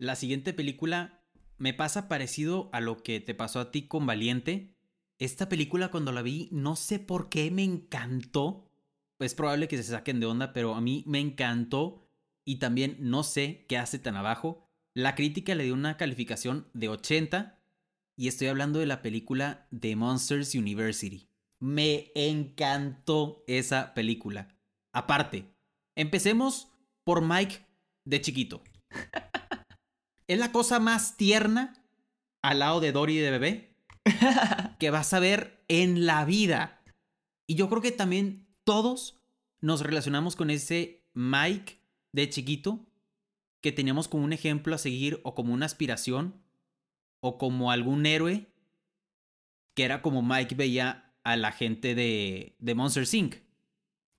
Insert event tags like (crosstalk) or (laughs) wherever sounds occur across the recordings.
la siguiente película me pasa parecido a lo que te pasó a ti con Valiente. Esta película cuando la vi, no sé por qué me encantó. Es probable que se saquen de onda, pero a mí me encantó. Y también no sé qué hace tan abajo. La crítica le dio una calificación de 80. Y estoy hablando de la película The Monsters University. Me encantó esa película. Aparte, empecemos por Mike de chiquito. (laughs) es la cosa más tierna al lado de Dory de bebé (laughs) que vas a ver en la vida. Y yo creo que también todos nos relacionamos con ese Mike de chiquito que teníamos como un ejemplo a seguir o como una aspiración o como algún héroe que era como Mike veía a la gente de, de Monster Inc.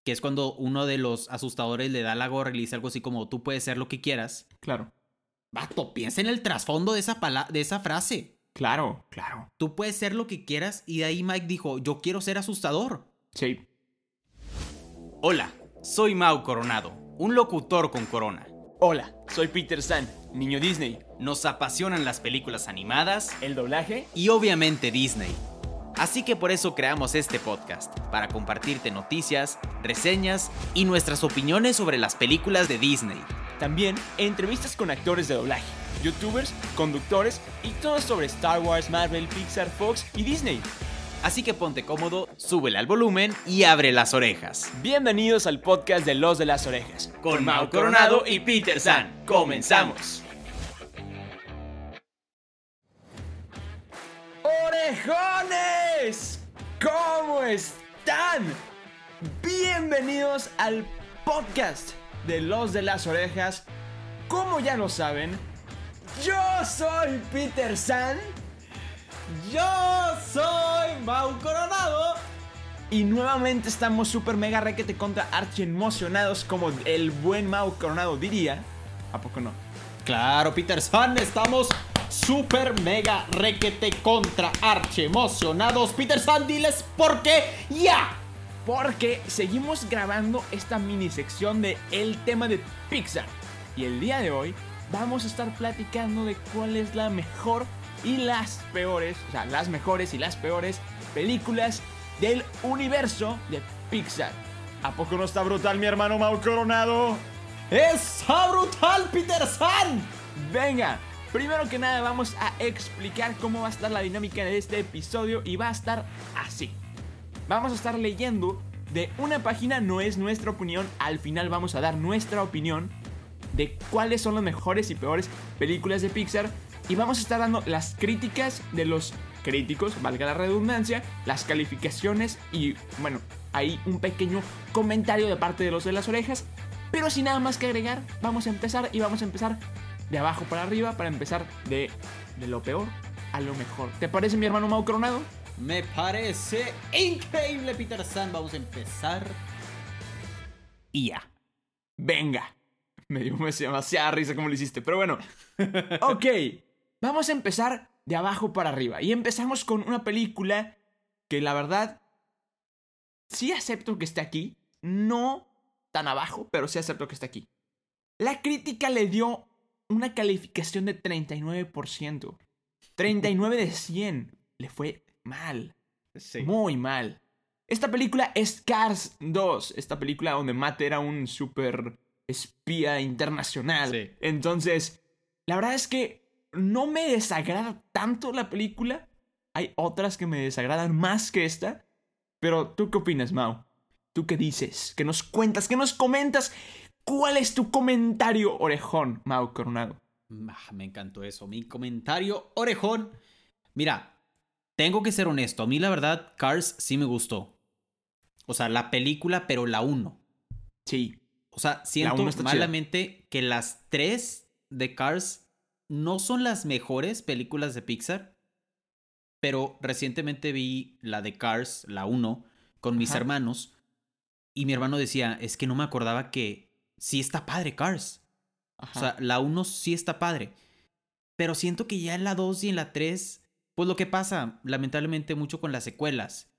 Que es cuando uno de los asustadores le da la gorra y le dice algo así como tú puedes ser lo que quieras. Claro. Vato, piensa en el trasfondo de esa, de esa frase. Claro, claro. Tú puedes ser lo que quieras y de ahí Mike dijo, yo quiero ser asustador. Sí. Hola, soy Mau Coronado, un locutor con corona. Hola, soy Peter San, niño Disney. Nos apasionan las películas animadas, el doblaje y obviamente Disney. Así que por eso creamos este podcast, para compartirte noticias, reseñas y nuestras opiniones sobre las películas de Disney. También entrevistas con actores de doblaje, youtubers, conductores y todo sobre Star Wars, Marvel, Pixar, Fox y Disney. Así que ponte cómodo, súbele al volumen y abre las orejas. Bienvenidos al podcast de Los de las Orejas, con Mau Coronado y Peter San. ¡Comenzamos! ¡Orejones! ¿Cómo están? Bienvenidos al podcast de Los de las Orejas. Como ya lo saben, yo soy Peter San. Yo soy Mau Coronado. Y nuevamente estamos super mega requete contra archi emocionados como el buen Mau Coronado diría. ¿A poco no? Claro, Peter San, estamos super mega requete contra archi emocionados. Peter San, diles por qué ya. Porque seguimos grabando esta mini sección de el tema de Pixar. Y el día de hoy vamos a estar platicando de cuál es la mejor y las peores, o sea, las mejores y las peores películas del universo de Pixar. ¿A poco no está brutal mi hermano Mau Coronado? ¡Está brutal, Peter San! Venga, primero que nada vamos a explicar cómo va a estar la dinámica de este episodio y va a estar así. Vamos a estar leyendo de una página, no es nuestra opinión, al final vamos a dar nuestra opinión de cuáles son las mejores y peores películas de Pixar y vamos a estar dando las críticas de los críticos, valga la redundancia, las calificaciones y bueno, hay un pequeño comentario de parte de los de las orejas. Pero sin nada más que agregar, vamos a empezar y vamos a empezar de abajo para arriba para empezar de, de lo peor a lo mejor. ¿Te parece mi hermano Mau Coronado? Me parece increíble, Peter San. Vamos a empezar. Y ya. Venga. Me dio (laughs) demasiada risa como lo hiciste, pero bueno. (laughs) ok. Vamos a empezar de abajo para arriba. Y empezamos con una película que la verdad sí acepto que esté aquí. No tan abajo, pero sí acepto que esté aquí. La crítica le dio una calificación de 39%. 39 de 100. Le fue mal. Muy mal. Esta película es Cars 2. Esta película donde Matt era un super espía internacional. Entonces, la verdad es que no me desagrada tanto la película. Hay otras que me desagradan más que esta. Pero, ¿tú qué opinas, Mau? ¿Tú qué dices? ¿Qué nos cuentas? ¿Qué nos comentas? ¿Cuál es tu comentario orejón, Mau Coronado? Ah, me encantó eso. Mi comentario orejón. Mira, tengo que ser honesto. A mí, la verdad, Cars sí me gustó. O sea, la película, pero la 1. Sí. O sea, siento malamente que las tres de Cars no son las mejores películas de Pixar, pero recientemente vi la de Cars, la 1, con mis hermanos, y mi hermano decía, es que no me acordaba que sí está padre Cars. O sea, la 1 sí está padre. Pero siento que ya en la 2 y en la 3, pues lo que pasa, lamentablemente, mucho con las secuelas.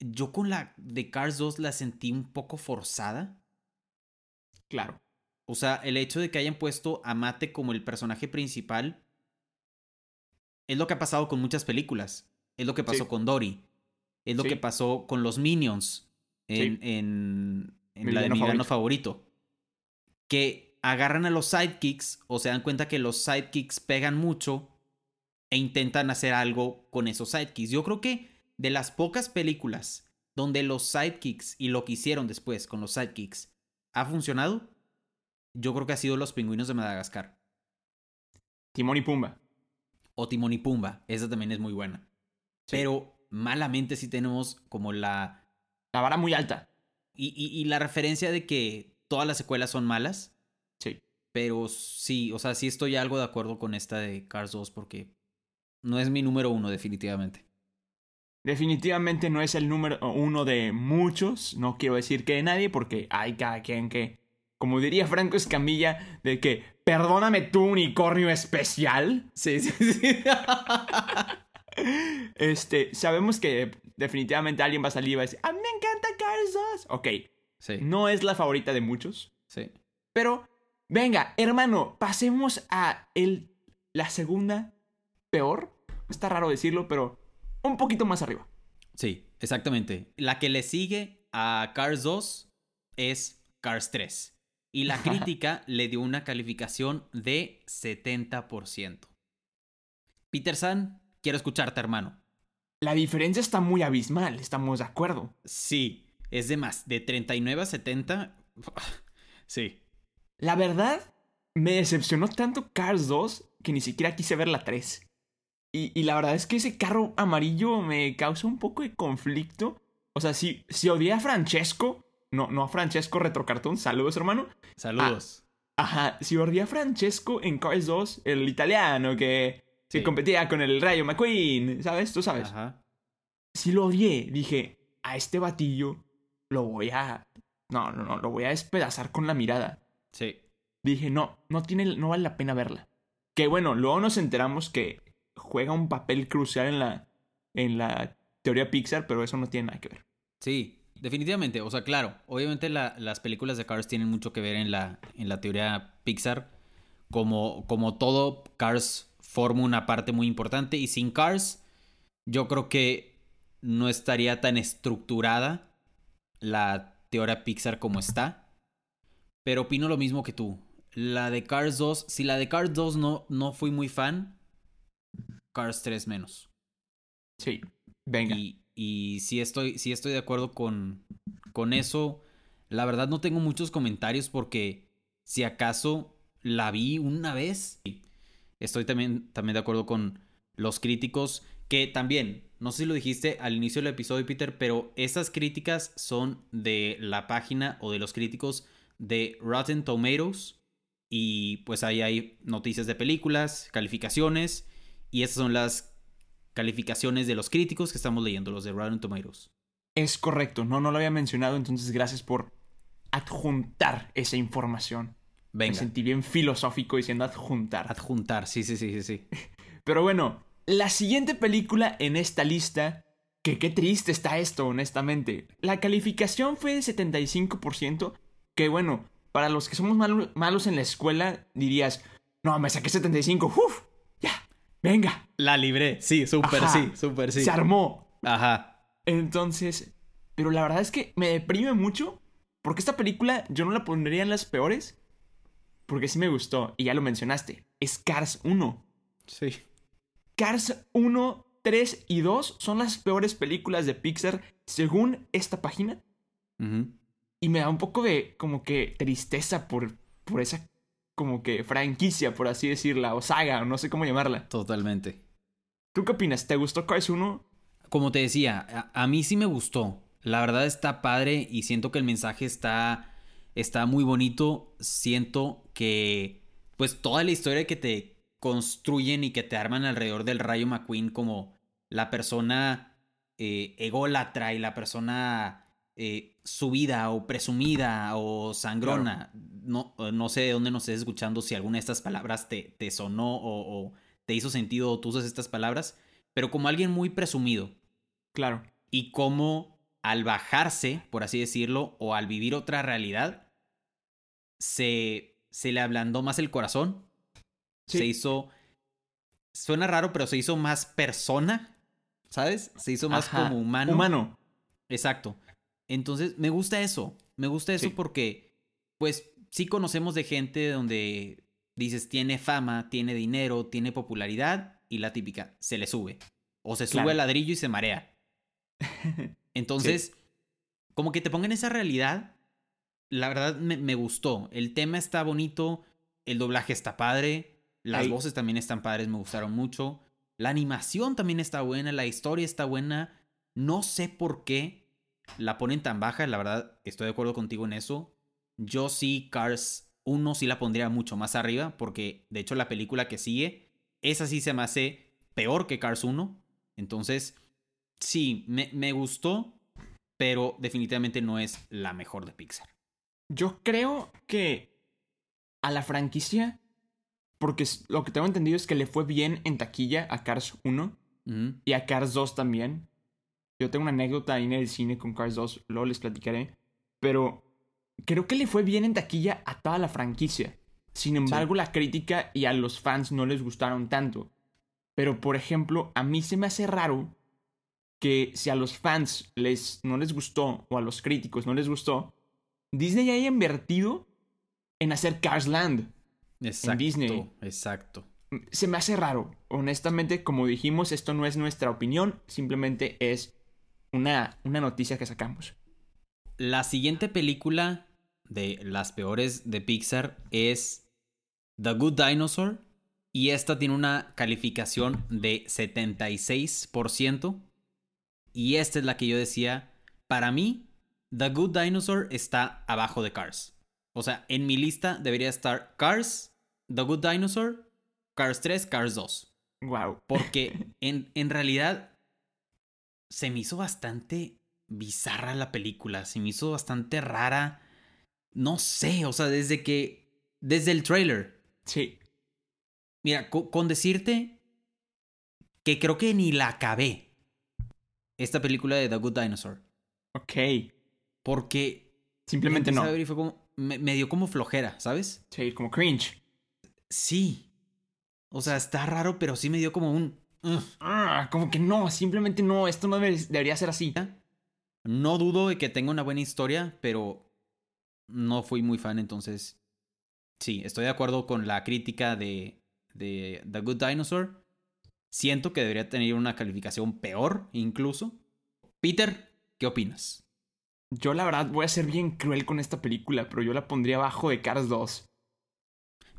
Yo con la de Cars 2 la sentí un poco forzada. Claro. O sea, el hecho de que hayan puesto a Mate como el personaje principal es lo que ha pasado con muchas películas. Es lo que pasó Sí. con Dory. Es lo Sí. que pasó con los Minions en, Sí. en, en Mi la de mi villano favorito. Que agarran a los sidekicks o se dan cuenta que los sidekicks pegan mucho e intentan hacer algo con esos sidekicks. Yo creo que de las pocas películas donde los sidekicks y lo que hicieron después con los sidekicks ha funcionado, yo creo que ha sido Los Pingüinos de Madagascar Timón y Pumba. o Timón y Pumba. Esa también es muy buena. Sí. Pero malamente sí tenemos como la... La vara muy alta. Y, y- y la referencia de que todas las secuelas son malas. Sí. Pero sí, o sea, sí estoy algo de acuerdo con esta de Cars 2 porque no es mi número uno definitivamente. Definitivamente no es el número uno de muchos. No quiero decir que de nadie, porque hay cada quien que. Como diría Franco Escamilla, de que perdóname tú, unicornio especial. Sí, sí, sí. (laughs) Este, sabemos que definitivamente alguien va a salir y va a decir, a mí me encanta Cars 2. Ok, sí, no es la favorita de muchos, sí. pero venga, hermano, pasemos a el, la segunda peor. Está raro decirlo, pero un poquito más arriba. Sí, exactamente. La que le sigue a Cars 2 es Cars 3. Y la (laughs) crítica le dio una calificación de 70%. Peter San, quiero escucharte, hermano. La diferencia está muy abismal, estamos de acuerdo. Sí, es de más, de 39 a 70. (sighs) Sí, La verdad, me decepcionó tanto Cars 2 que ni siquiera quise ver la 3. Y, y la verdad es que ese carro amarillo me causa un poco de conflicto. O sea, si, si odié a Francesco, no, no a Francesco Retrocartón, saludos hermano. saludos. Ajá, si odié a Francesco en Cars 2, el italiano que, que Sí. competía con el Rayo McQueen, ¿sabes? Tú sabes. Ajá. Si lo odié, dije, a este batillo lo voy a... No, no, no, lo voy a despedazar con la mirada. Sí. dije, no, no tiene, no vale la pena verla. Que bueno, luego nos enteramos que juega un papel crucial en la, en la teoría Pixar, pero eso no tiene nada que ver. Sí, definitivamente. O sea, claro, obviamente la- las películas de Cars tienen mucho que ver en la, en la teoría Pixar. Como, como todo, Cars forma una parte muy importante. Y sin Cars, yo creo que no estaría tan estructurada la teoría Pixar como está. Pero opino lo mismo que tú. La de Cars 2, si la de Cars 2 no, no fui muy fan, Cars 3 menos. Sí, venga. Y, y sí estoy, sí estoy de acuerdo con, con eso. La verdad no tengo muchos comentarios porque si acaso la vi una vez. Estoy también, también de acuerdo con los críticos que también, no sé si lo dijiste al inicio del episodio, Peter, pero esas críticas son de la página o de los críticos de Rotten Tomatoes. Y pues ahí hay noticias de películas, calificaciones. Y esas son las calificaciones de los críticos que estamos leyendo, los de Rotten Tomatoes. Es correcto, no, no lo había mencionado, entonces gracias por adjuntar esa información. Me sentí bien filosófico diciendo adjuntar. adjuntar, sí, sí, sí, sí, sí. (laughs) Pero bueno, la siguiente película en esta lista, que qué triste está esto, honestamente. La calificación fue de 75%, que bueno, para los que somos malo- malos en la escuela, dirías, no, me saqué 75, uff, venga, La libré, sí, súper Ajá. sí, súper sí. se armó. Ajá, Entonces, pero la verdad es que me deprime mucho, porque esta película yo no la pondría en las peores, porque sí me gustó, y ya lo mencionaste, es Cars 1. sí. Cars 1, 3 y 2 son las peores películas de Pixar según esta página. Y me da un poco de como que tristeza por, por esa como que franquicia, por así decirla, o saga, o no sé cómo llamarla. Totalmente. ¿Tú qué opinas? ¿Te gustó Cars 1? Como te decía, a, a mí sí me gustó. La verdad está padre y siento que el mensaje está, está muy bonito. Siento que, pues, toda la historia que te construyen y que te arman alrededor del Rayo McQueen como la persona eh, ególatra y la persona eh, subida o presumida o sangrona. No, no sé de dónde nos estés escuchando si alguna de estas palabras te, te sonó o, o te hizo sentido o tú usas estas palabras, pero como alguien muy presumido Claro. y cómo al bajarse, por así decirlo, o al vivir otra realidad, se se le ablandó más el corazón. Sí. Se hizo. Suena raro, pero se hizo más persona. ¿Sabes? Se hizo más Ajá, como humano. Humano. Exacto. Entonces, me gusta eso. Me gusta eso Sí. porque, pues, sí conocemos de gente donde dices, tiene fama, tiene dinero, tiene popularidad y la típica, se le sube. O se sube al ladrillo y se marea. (laughs) Entonces, como que te pongan esa realidad, la verdad me, me gustó. El tema está bonito, el doblaje está padre, las voces también están padres, me gustaron mucho. La animación también está buena, la historia está buena. No sé por qué la ponen tan baja, la verdad estoy de acuerdo contigo en eso. Yo sí, Cars 1 sí la pondría mucho más arriba, porque de hecho la película que sigue, esa sí se me hace peor que Cars 1. Entonces, sí, me, me gustó, pero definitivamente no es la mejor de Pixar. Yo creo que a la franquicia, porque lo que tengo entendido es que le fue bien en taquilla a Cars 1 Ujú. y a Cars 2 también. Yo tengo una anécdota ahí en el cine con Cars 2, luego les platicaré. Pero creo que le fue bien en taquilla a toda la franquicia. Sin embargo, la crítica y a los fans no les gustaron tanto. Pero, por ejemplo, a mí se me hace raro que si a los fans les, no les gustó o a los críticos no les gustó, Disney haya invertido en hacer Cars Land. Exacto. Disney. Exacto. Se me hace raro. Honestamente, como dijimos, esto no es nuestra opinión, simplemente es una, una noticia que sacamos. La siguiente película de las peores de Pixar es The Good Dinosaur. Y esta tiene una calificación de 76%. Y esta es la que yo decía, para mí, The Good Dinosaur está abajo de Cars. O sea, en mi lista debería estar Cars, The Good Dinosaur, Cars 3, Cars 2. Wow. Porque en, en realidad se me hizo bastante bizarra la película. Se me hizo bastante rara. No sé, o sea, desde que. Desde el trailer. Sí. Mira, co- con decirte que creo que ni la acabé. Esta película de The Good Dinosaur. Ok. Porque. Simplemente no. fue como- me, me dio como flojera, ¿sabes? Sí, como cringe. Sí. O sea, está raro, pero sí me dio como un. Ah, como que no, simplemente no. Esto no debe- debería ser así. No dudo de que tenga una buena historia, pero no fui muy fan, entonces sí, estoy de acuerdo con la crítica de, de The Good Dinosaur. Siento que debería tener una calificación peor, incluso. Peter, ¿qué opinas? Yo la verdad voy a ser bien cruel con esta película, pero yo la pondría abajo de Cars 2.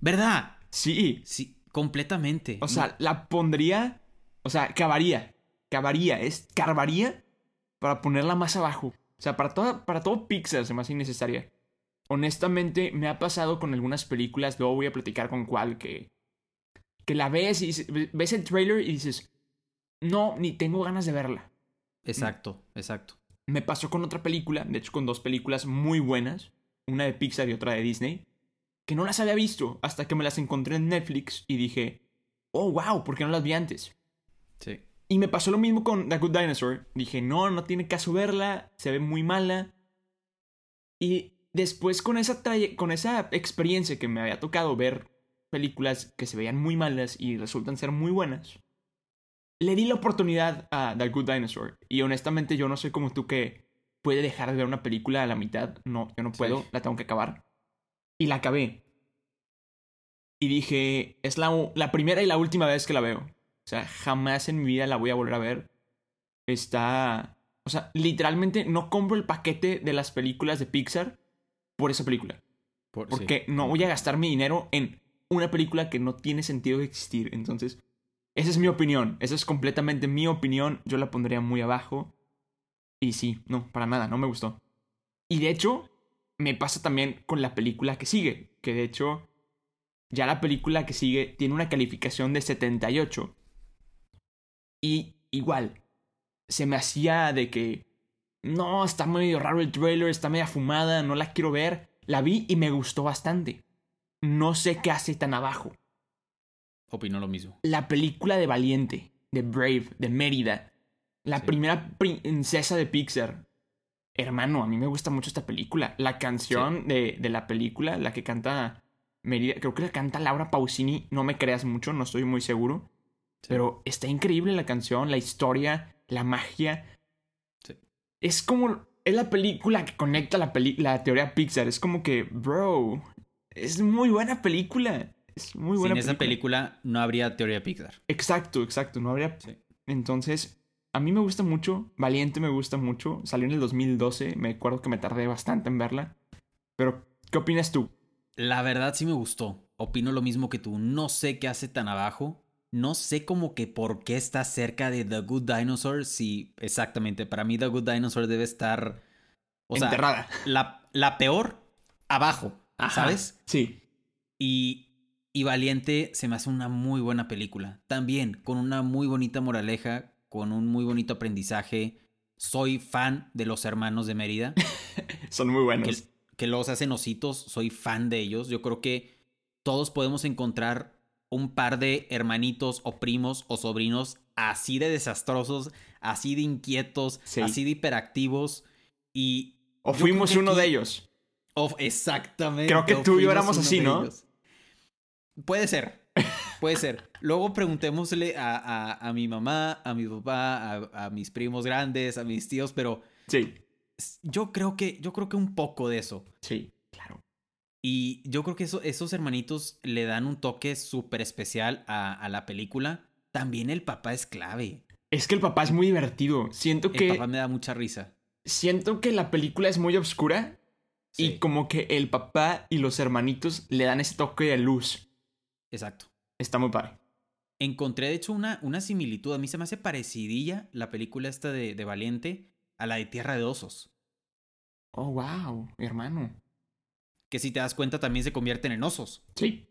¿Verdad? Sí. Sí, completamente. O sea, la pondría. O sea, cavaría. Cavaría. Es carvaría para ponerla más abajo. O sea, para, toda, para todo Pixar se me hace innecesaria. Honestamente, me ha pasado con algunas películas. Luego voy a platicar con cuál que. Que la ves y dices- ves el trailer y dices. No, ni tengo ganas de verla. Exacto, exacto. Me pasó con otra película, de hecho con dos películas muy buenas, una de Pixar y otra de Disney, que no las había visto hasta que me las encontré en Netflix y dije, oh, wow, ¿por qué no las vi antes? Sí. Y me pasó lo mismo con The Good Dinosaur. Dije, no, no tiene caso verla, se ve muy mala. Y después con esa, con esa experiencia que me había tocado ver películas que se veían muy malas y resultan ser muy buenas, le di la oportunidad a The Good Dinosaur. Y honestamente yo no soy como tú que puede dejar de ver una película a la mitad. No, yo no Sí. puedo, la tengo que acabar. Y la acabé. Y dije, es la primera y la última vez que la veo. O sea, jamás en mi vida la voy a volver a ver. Está... O sea, literalmente no compro el paquete de las películas de Pixar por esa película. Por- Porque sí. no voy a gastar mi dinero en una película que no tiene sentido de existir. Entonces, esa es mi opinión. Esa es completamente mi opinión. Yo la pondría muy abajo. Y sí, no, para nada, no me gustó. Y de hecho, me pasa también con la película que sigue. Que de hecho, ya la película que sigue tiene una calificación de 78. Y igual, se me hacía de que, no, está medio raro el trailer, está media fumada, no la quiero ver. La vi y me gustó bastante. No sé qué hace tan abajo. Opino lo mismo. La película de Valiente, de Brave, de Mérida. La Sí. primera princesa de Pixar. Hermano, a mí me gusta mucho esta película. La canción de, de la película, la que canta Mérida. Creo que la canta Laura Pausini. No me creas mucho, no estoy muy seguro. Sí. Pero está increíble la canción, la historia, la magia. Sí. Es como. Es la película que conecta la, peli- la teoría Pixar. Es como que, bro. Es muy buena película. Es muy buena Sin esa película no habría teoría Pixar. Exacto, exacto. No habría. Sí. Entonces, a mí me gusta mucho. Valiente me gusta mucho. Salió en el 2012. Me acuerdo que me tardé bastante en verla. Pero, ¿qué opinas tú? La verdad sí me gustó. Opino lo mismo que tú. No sé qué hace tan abajo. No sé como que por qué está cerca de The Good Dinosaur. Sí, exactamente. Para mí The Good Dinosaur debe estar... O sea, Enterrada. la, la peor abajo, Ajá. ¿sabes? Sí. Y, y Valiente se me hace una muy buena película. También con una muy bonita moraleja, con un muy bonito aprendizaje. Soy fan de los hermanos de Mérida, (laughs) Son muy buenos. que, que los hacen ositos. Soy fan de ellos. Yo creo que todos podemos encontrar un par de hermanitos o primos o sobrinos así de desastrosos, así de inquietos, Sí. así de hiperactivos. Y. O fuimos uno aquí- de ellos. Of- exactamente. Creo que tú y yo éramos así, ¿no? Puede ser. Puede ser. Luego preguntémosle a, a- a mi mamá, a mi papá, a, a mis primos grandes, a mis tíos, pero Sí. yo creo que, yo creo que un poco de eso. Sí. Y yo creo que eso- esos hermanitos le dan un toque súper especial a, a la película. También el papá es clave. Es que el papá es muy divertido. Siento El que. papá me da mucha risa. Siento que la película es muy oscura. Sí, Y como que el papá y los hermanitos le dan ese toque de luz. exacto. Está muy padre. Encontré, de hecho, una, una similitud. A mí se me hace parecidilla la película esta de, de Valiente a la de Tierra de Osos. Oh, wow, mi hermano. Que si te das cuenta también se convierten en osos. Sí.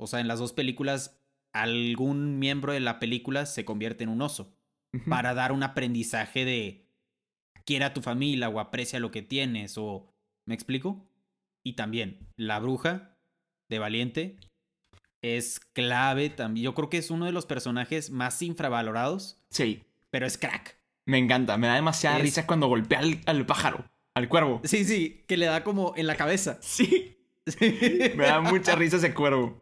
O sea, en las dos películas, algún miembro de la película se convierte en un oso. Para dar un aprendizaje de quiera a tu familia o aprecia lo que tienes o... ¿Me explico? Y también, la bruja de Valiente es clave también. Yo creo que es uno de los personajes más infravalorados, Sí. pero es crack. Me encanta. Me da demasiada Es- risa cuando golpea al, al pájaro. Al cuervo. Sí, sí, que le da como en la cabeza. (laughs) Sí. Me da mucha risa ese cuervo.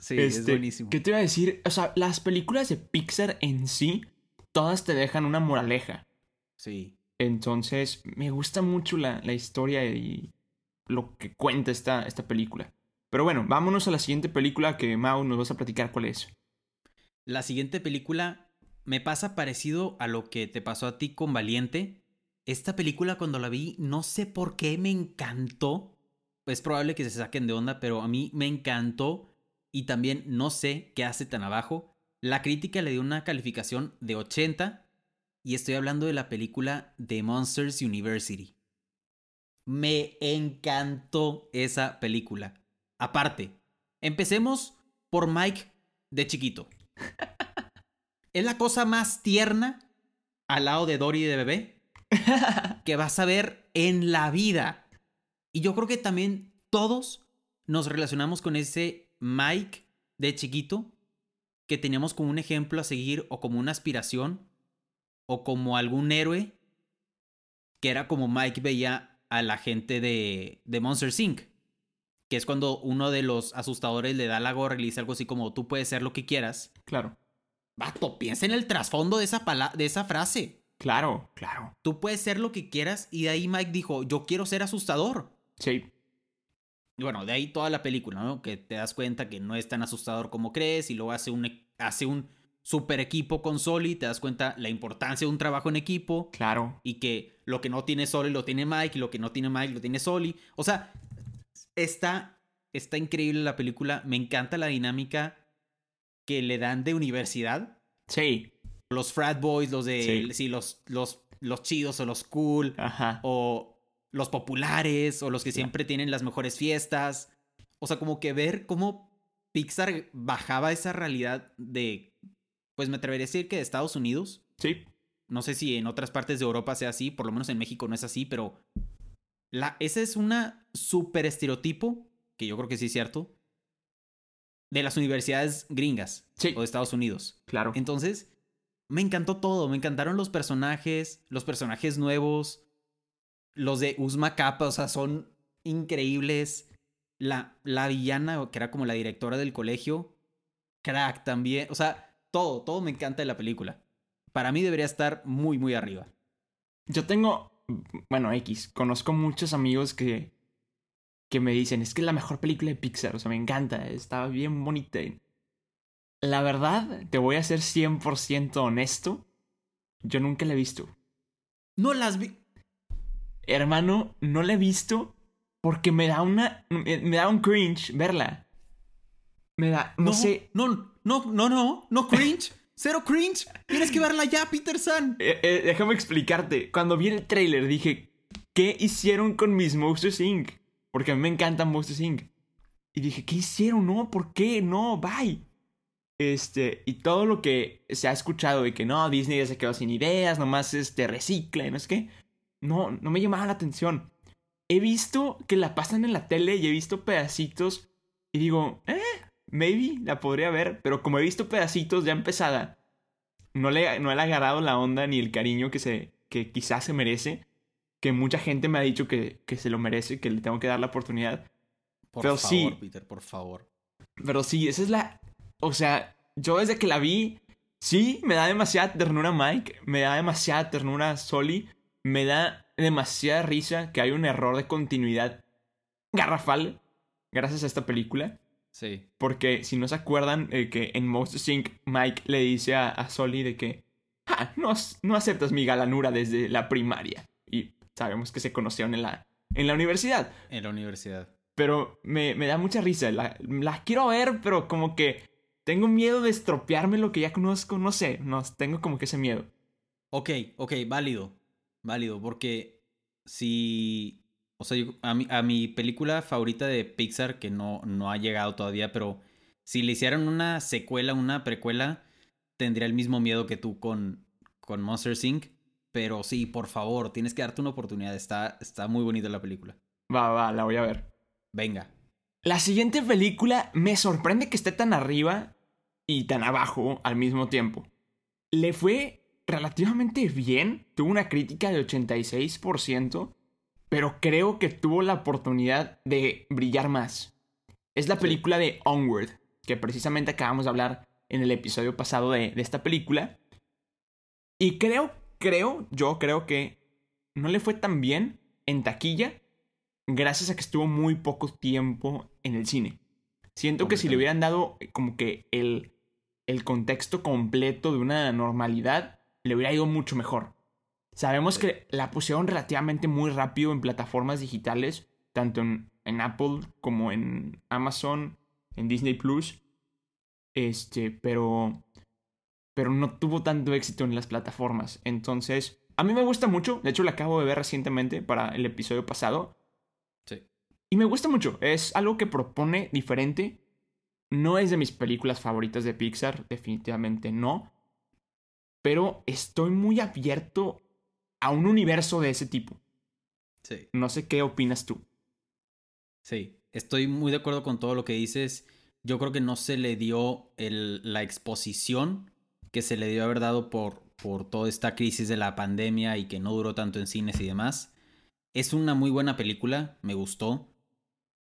Sí, es Este, buenísimo. ¿Qué te iba a decir? O sea, las películas de Pixar en sí, todas te dejan una moraleja. Sí. Entonces, me gusta mucho la, la historia y lo que cuenta esta, esta película. Pero bueno, vámonos a la siguiente película que Mau nos vas a platicar cuál es. La siguiente película me pasa parecido a lo que te pasó a ti con Valiente. Esta película cuando la vi, no sé por qué me encantó. Es probable que se saquen de onda, pero a mí me encantó. Y también no sé qué hace tan abajo. La crítica le dio una calificación de 80. Y estoy hablando de la película The Monsters University. Me encantó esa película. Aparte, empecemos por Mike de chiquito. (laughs) es la cosa más tierna al lado de Dory de bebé (laughs) que vas a ver en la vida. Y yo creo que también todos nos relacionamos con ese Mike de chiquito que teníamos como un ejemplo a seguir o como una aspiración o como algún héroe que era como Mike veía a la gente de, de Monster Inc. Que es cuando uno de los asustadores le da la gorra y le dice algo así como tú puedes ser lo que quieras. Claro. Vato, piensa en el trasfondo de esa, de esa frase. Claro, claro. Tú puedes ser lo que quieras y de ahí Mike dijo, yo quiero ser asustador. Sí. Y bueno, de ahí toda la película, ¿no? Que te das cuenta que no es tan asustador como crees y luego hace un, e- hace un super equipo con Soli, te das cuenta la importancia de un trabajo en equipo Claro. y que lo que no tiene Soli lo tiene Mike y lo que no tiene Mike lo tiene Soli. O sea, está, está increíble la película, me encanta la dinámica que le dan de universidad. Sí. Los frat boys, los de, Sí. sí, los, los, los chidos o los cool, Ajá. o los populares, o los que siempre tienen las mejores fiestas. O sea, como que ver cómo Pixar bajaba esa realidad de, pues me atrevería a decir que de Estados Unidos. Sí. No sé si en otras partes de Europa sea así, por lo menos en México no es así, pero la, ese es una super estereotipo, que yo creo que sí es cierto, de las universidades gringas Sí. o de Estados Unidos. Claro. Entonces, me encantó todo. Me encantaron los personajes, los personajes nuevos. Los de Uzma Kappa, o sea, son increíbles. La, la villana, que era como la directora del colegio, crack también. O sea, todo, todo me encanta de la película. Para mí debería estar muy, muy arriba. Yo tengo, bueno, X, conozco muchos amigos que, que me dicen, es que es la mejor película de Pixar, o sea, me encanta, está bien bonita. La verdad, te voy a ser 100% honesto, yo nunca la he visto. No las vi. Hermano, no la he visto porque me da una, me da un cringe verla. Me da, no, sé. No, no, no, no, no cringe. (laughs) Cero cringe. Tienes que verla ya, Peterson. Eh, eh, déjame explicarte. Cuando vi el trailer dije, ¿qué hicieron con mis Monsters Inc? Porque a mí me encantan Monsters Inc. Y dije, ¿qué hicieron? No, ¿por qué? No, bye. Este, y todo lo que se ha escuchado de que no, Disney ya se quedó sin ideas, nomás este, recicla y no es que. No, no me llamaba la atención. He visto que la pasan en la tele y he visto pedacitos y digo, eh, maybe la podría ver, pero como he visto pedacitos ya empezada, no le, no le ha agarrado la onda ni el cariño que, se, que quizás se merece, que mucha gente me ha dicho que, que se lo merece, que le tengo que dar la oportunidad. Por pero favor, sí, Peter, por favor. Pero sí, esa es la... O sea, yo desde que la vi, sí, me da demasiada ternura Mike, me da demasiada ternura Soli, me da demasiada risa que hay un error de continuidad garrafal gracias a esta película. Sí. Porque si no se acuerdan eh, que en Monsters Inc. Mike le dice a, a Soli de que ah, no, no aceptas mi galanura desde la primaria. Y sabemos que se conocieron en la, en la universidad. En la universidad. Pero me, me da mucha risa. La, la, quiero ver, pero como que tengo miedo de estropearme lo que ya conozco. No sé, no, tengo como que ese miedo. Ok, ok, válido. Válido, porque si o sea, a, mi, a mi película favorita de Pixar, que no, no ha llegado todavía, pero si le hicieran una secuela, una precuela, tendría el mismo miedo que tú con, con Monster Inc. Pero sí, por favor, tienes que darte una oportunidad. Está, está muy bonita la película. Va, va, la voy a ver. Venga. La siguiente película me sorprende que esté tan arriba y tan abajo al mismo tiempo. Le fue relativamente bien, tuvo una crítica de 86%, pero creo que tuvo la oportunidad de brillar más. Es la película de Onward, que precisamente acabamos de hablar en el episodio pasado de, de esta película. Y creo, creo, yo creo que no le fue tan bien en taquilla gracias a que estuvo muy poco tiempo en el cine. Siento que si le hubieran dado como que el, el contexto completo de una normalidad, le hubiera ido mucho mejor. Sabemos que la pusieron relativamente muy rápido en plataformas digitales, tanto en, en Apple como en Amazon, en Disney Plus. Este, pero. Pero no tuvo tanto éxito en las plataformas. Entonces, a mí me gusta mucho. De hecho, la acabo de ver recientemente para el episodio pasado. Sí. Y me gusta mucho. Es algo que propone diferente. No es de mis películas favoritas de Pixar, definitivamente no. Pero estoy muy abierto a un universo de ese tipo. Sí. No sé qué opinas tú. Sí, estoy muy de acuerdo con todo lo que dices. Yo creo que no se le dio el, la exposición que se le dio haber dado por, por toda esta crisis de la pandemia y que no duró tanto en cines y demás. Es una muy buena película, me gustó.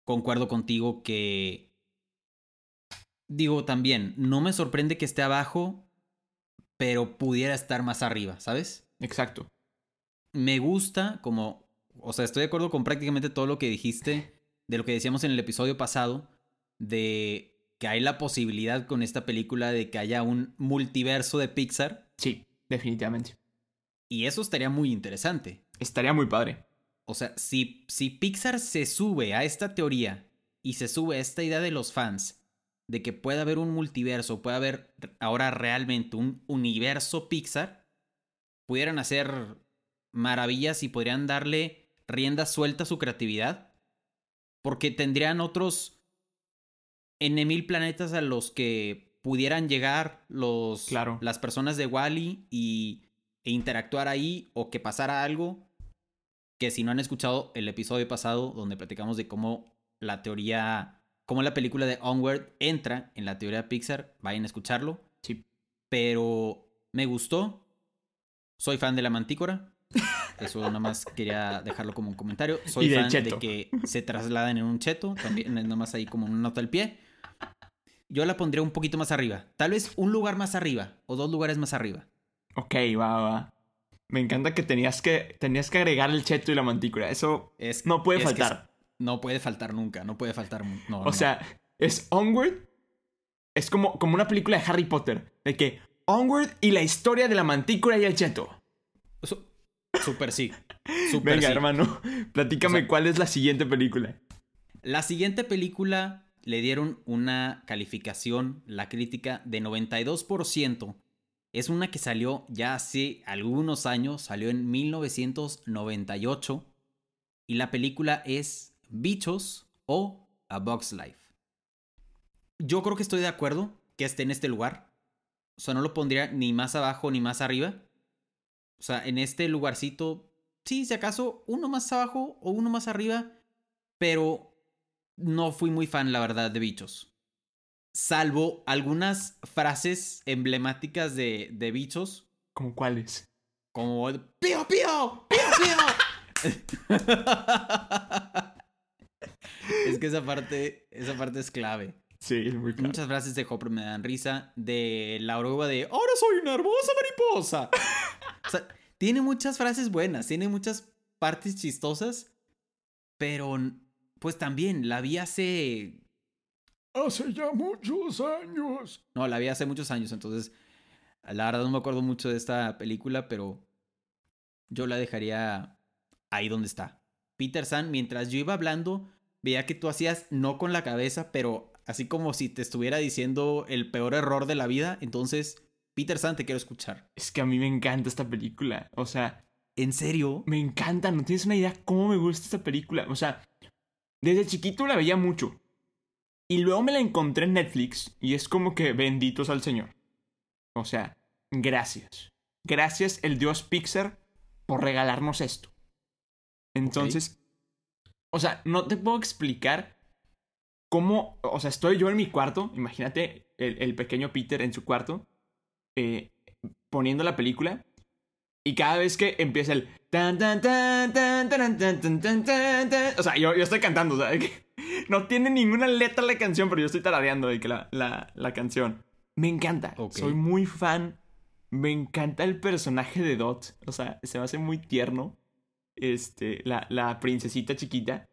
Concuerdo contigo que... Digo también, no me sorprende que esté abajo, pero pudiera estar más arriba, ¿sabes? Exacto me gusta como, o sea, estoy de acuerdo con prácticamente todo lo que dijiste, de lo que decíamos en el episodio pasado, de que hay la posibilidad con esta película de que haya un multiverso de Pixar. Sí, definitivamente. Y eso estaría muy interesante. Estaría muy padre. O sea, si, si Pixar se sube a esta teoría y se sube a esta idea de los fans de que puede haber un multiverso, puede haber ahora realmente un universo Pixar, pudieran hacer maravillas y podrían darle rienda suelta a su creatividad. Porque tendrían otros N mil planetas a los que pudieran llegar los, claro. las personas de Wally y, e interactuar ahí o que pasara algo. Que si no han escuchado el episodio pasado donde platicamos de cómo la teoría, cómo la película de Onward entra en la teoría de Pixar, vayan a escucharlo. Sí. Pero me gustó. Soy fan de la mantícora. Eso nada más quería dejarlo como un comentario. Soy fan cheto. de que se trasladen en un cheto. También nada más ahí como una nota al pie. Yo la pondría un poquito más arriba. Tal vez un lugar más arriba. O dos lugares más arriba. Ok, va, va. Me encanta que tenías que, tenías que agregar el cheto y la mantícula. Eso Es, no puede es faltar. No puede faltar nunca. No puede faltar. No, O no. sea, es Onward. Es como, como una película de Harry Potter. De que Onward y la historia de la mantícula y el cheto. Su- Súper sí. (laughs) Súper Venga, sí. hermano. Platícame O sea- cuál es la siguiente película. La siguiente película le dieron una calificación, la crítica, de 92%. Es una que salió ya hace algunos años, salió en 1998. Y la película es Bichos o A Bug's Life. Yo creo que estoy de acuerdo que esté en este lugar. O sea, no lo pondría ni más abajo ni más arriba. O sea, en este lugarcito, sí, si acaso uno más abajo o uno más arriba. Pero no fui muy fan, la verdad, de bichos. Salvo algunas frases emblemáticas de, de bichos, ¿Cómo cuáles? como ¡Pío, pío! ¡Pío, pío! (laughs) es que esa parte, esa parte es clave. Sí, muy claro. Muchas frases de Hopper me dan risa. De la oruga de ¡Ahora soy una hermosa mariposa! (laughs) o sea, tiene muchas frases buenas, tiene muchas partes chistosas, pero pues también la vi hace Hace ya muchos años. No, la vi hace muchos años, entonces la verdad no me acuerdo mucho de esta película, pero yo la dejaría ahí donde está. Peter San, mientras yo iba hablando, veía que tú hacías no con la cabeza, pero así como si te estuviera diciendo el peor error de la vida, entonces, Peter San, te quiero escuchar. Es que a mí me encanta esta película. O sea, ¿En serio? me encanta. No tienes una idea cómo me gusta esta película. O sea, desde chiquito la veía mucho. Y luego me la encontré en Netflix y es como que benditos al Señor. O sea, gracias. Gracias el Dios Pixar por regalarnos esto. Entonces, o sea, no te puedo explicar cómo, o sea, estoy yo en mi cuarto, imagínate el, el pequeño Peter en su cuarto, eh, poniendo la película y cada vez que empieza el tan tan tan tan tan tan tan tan tan tan, o sea, yo, yo estoy cantando, o sea, que no tiene ninguna letra la canción, pero yo estoy tarareando de que la, la, la canción. Me encanta. Soy muy fan. Me encanta el personaje de Dot. O sea, se me hace muy tierno. Este, la, la princesita chiquita.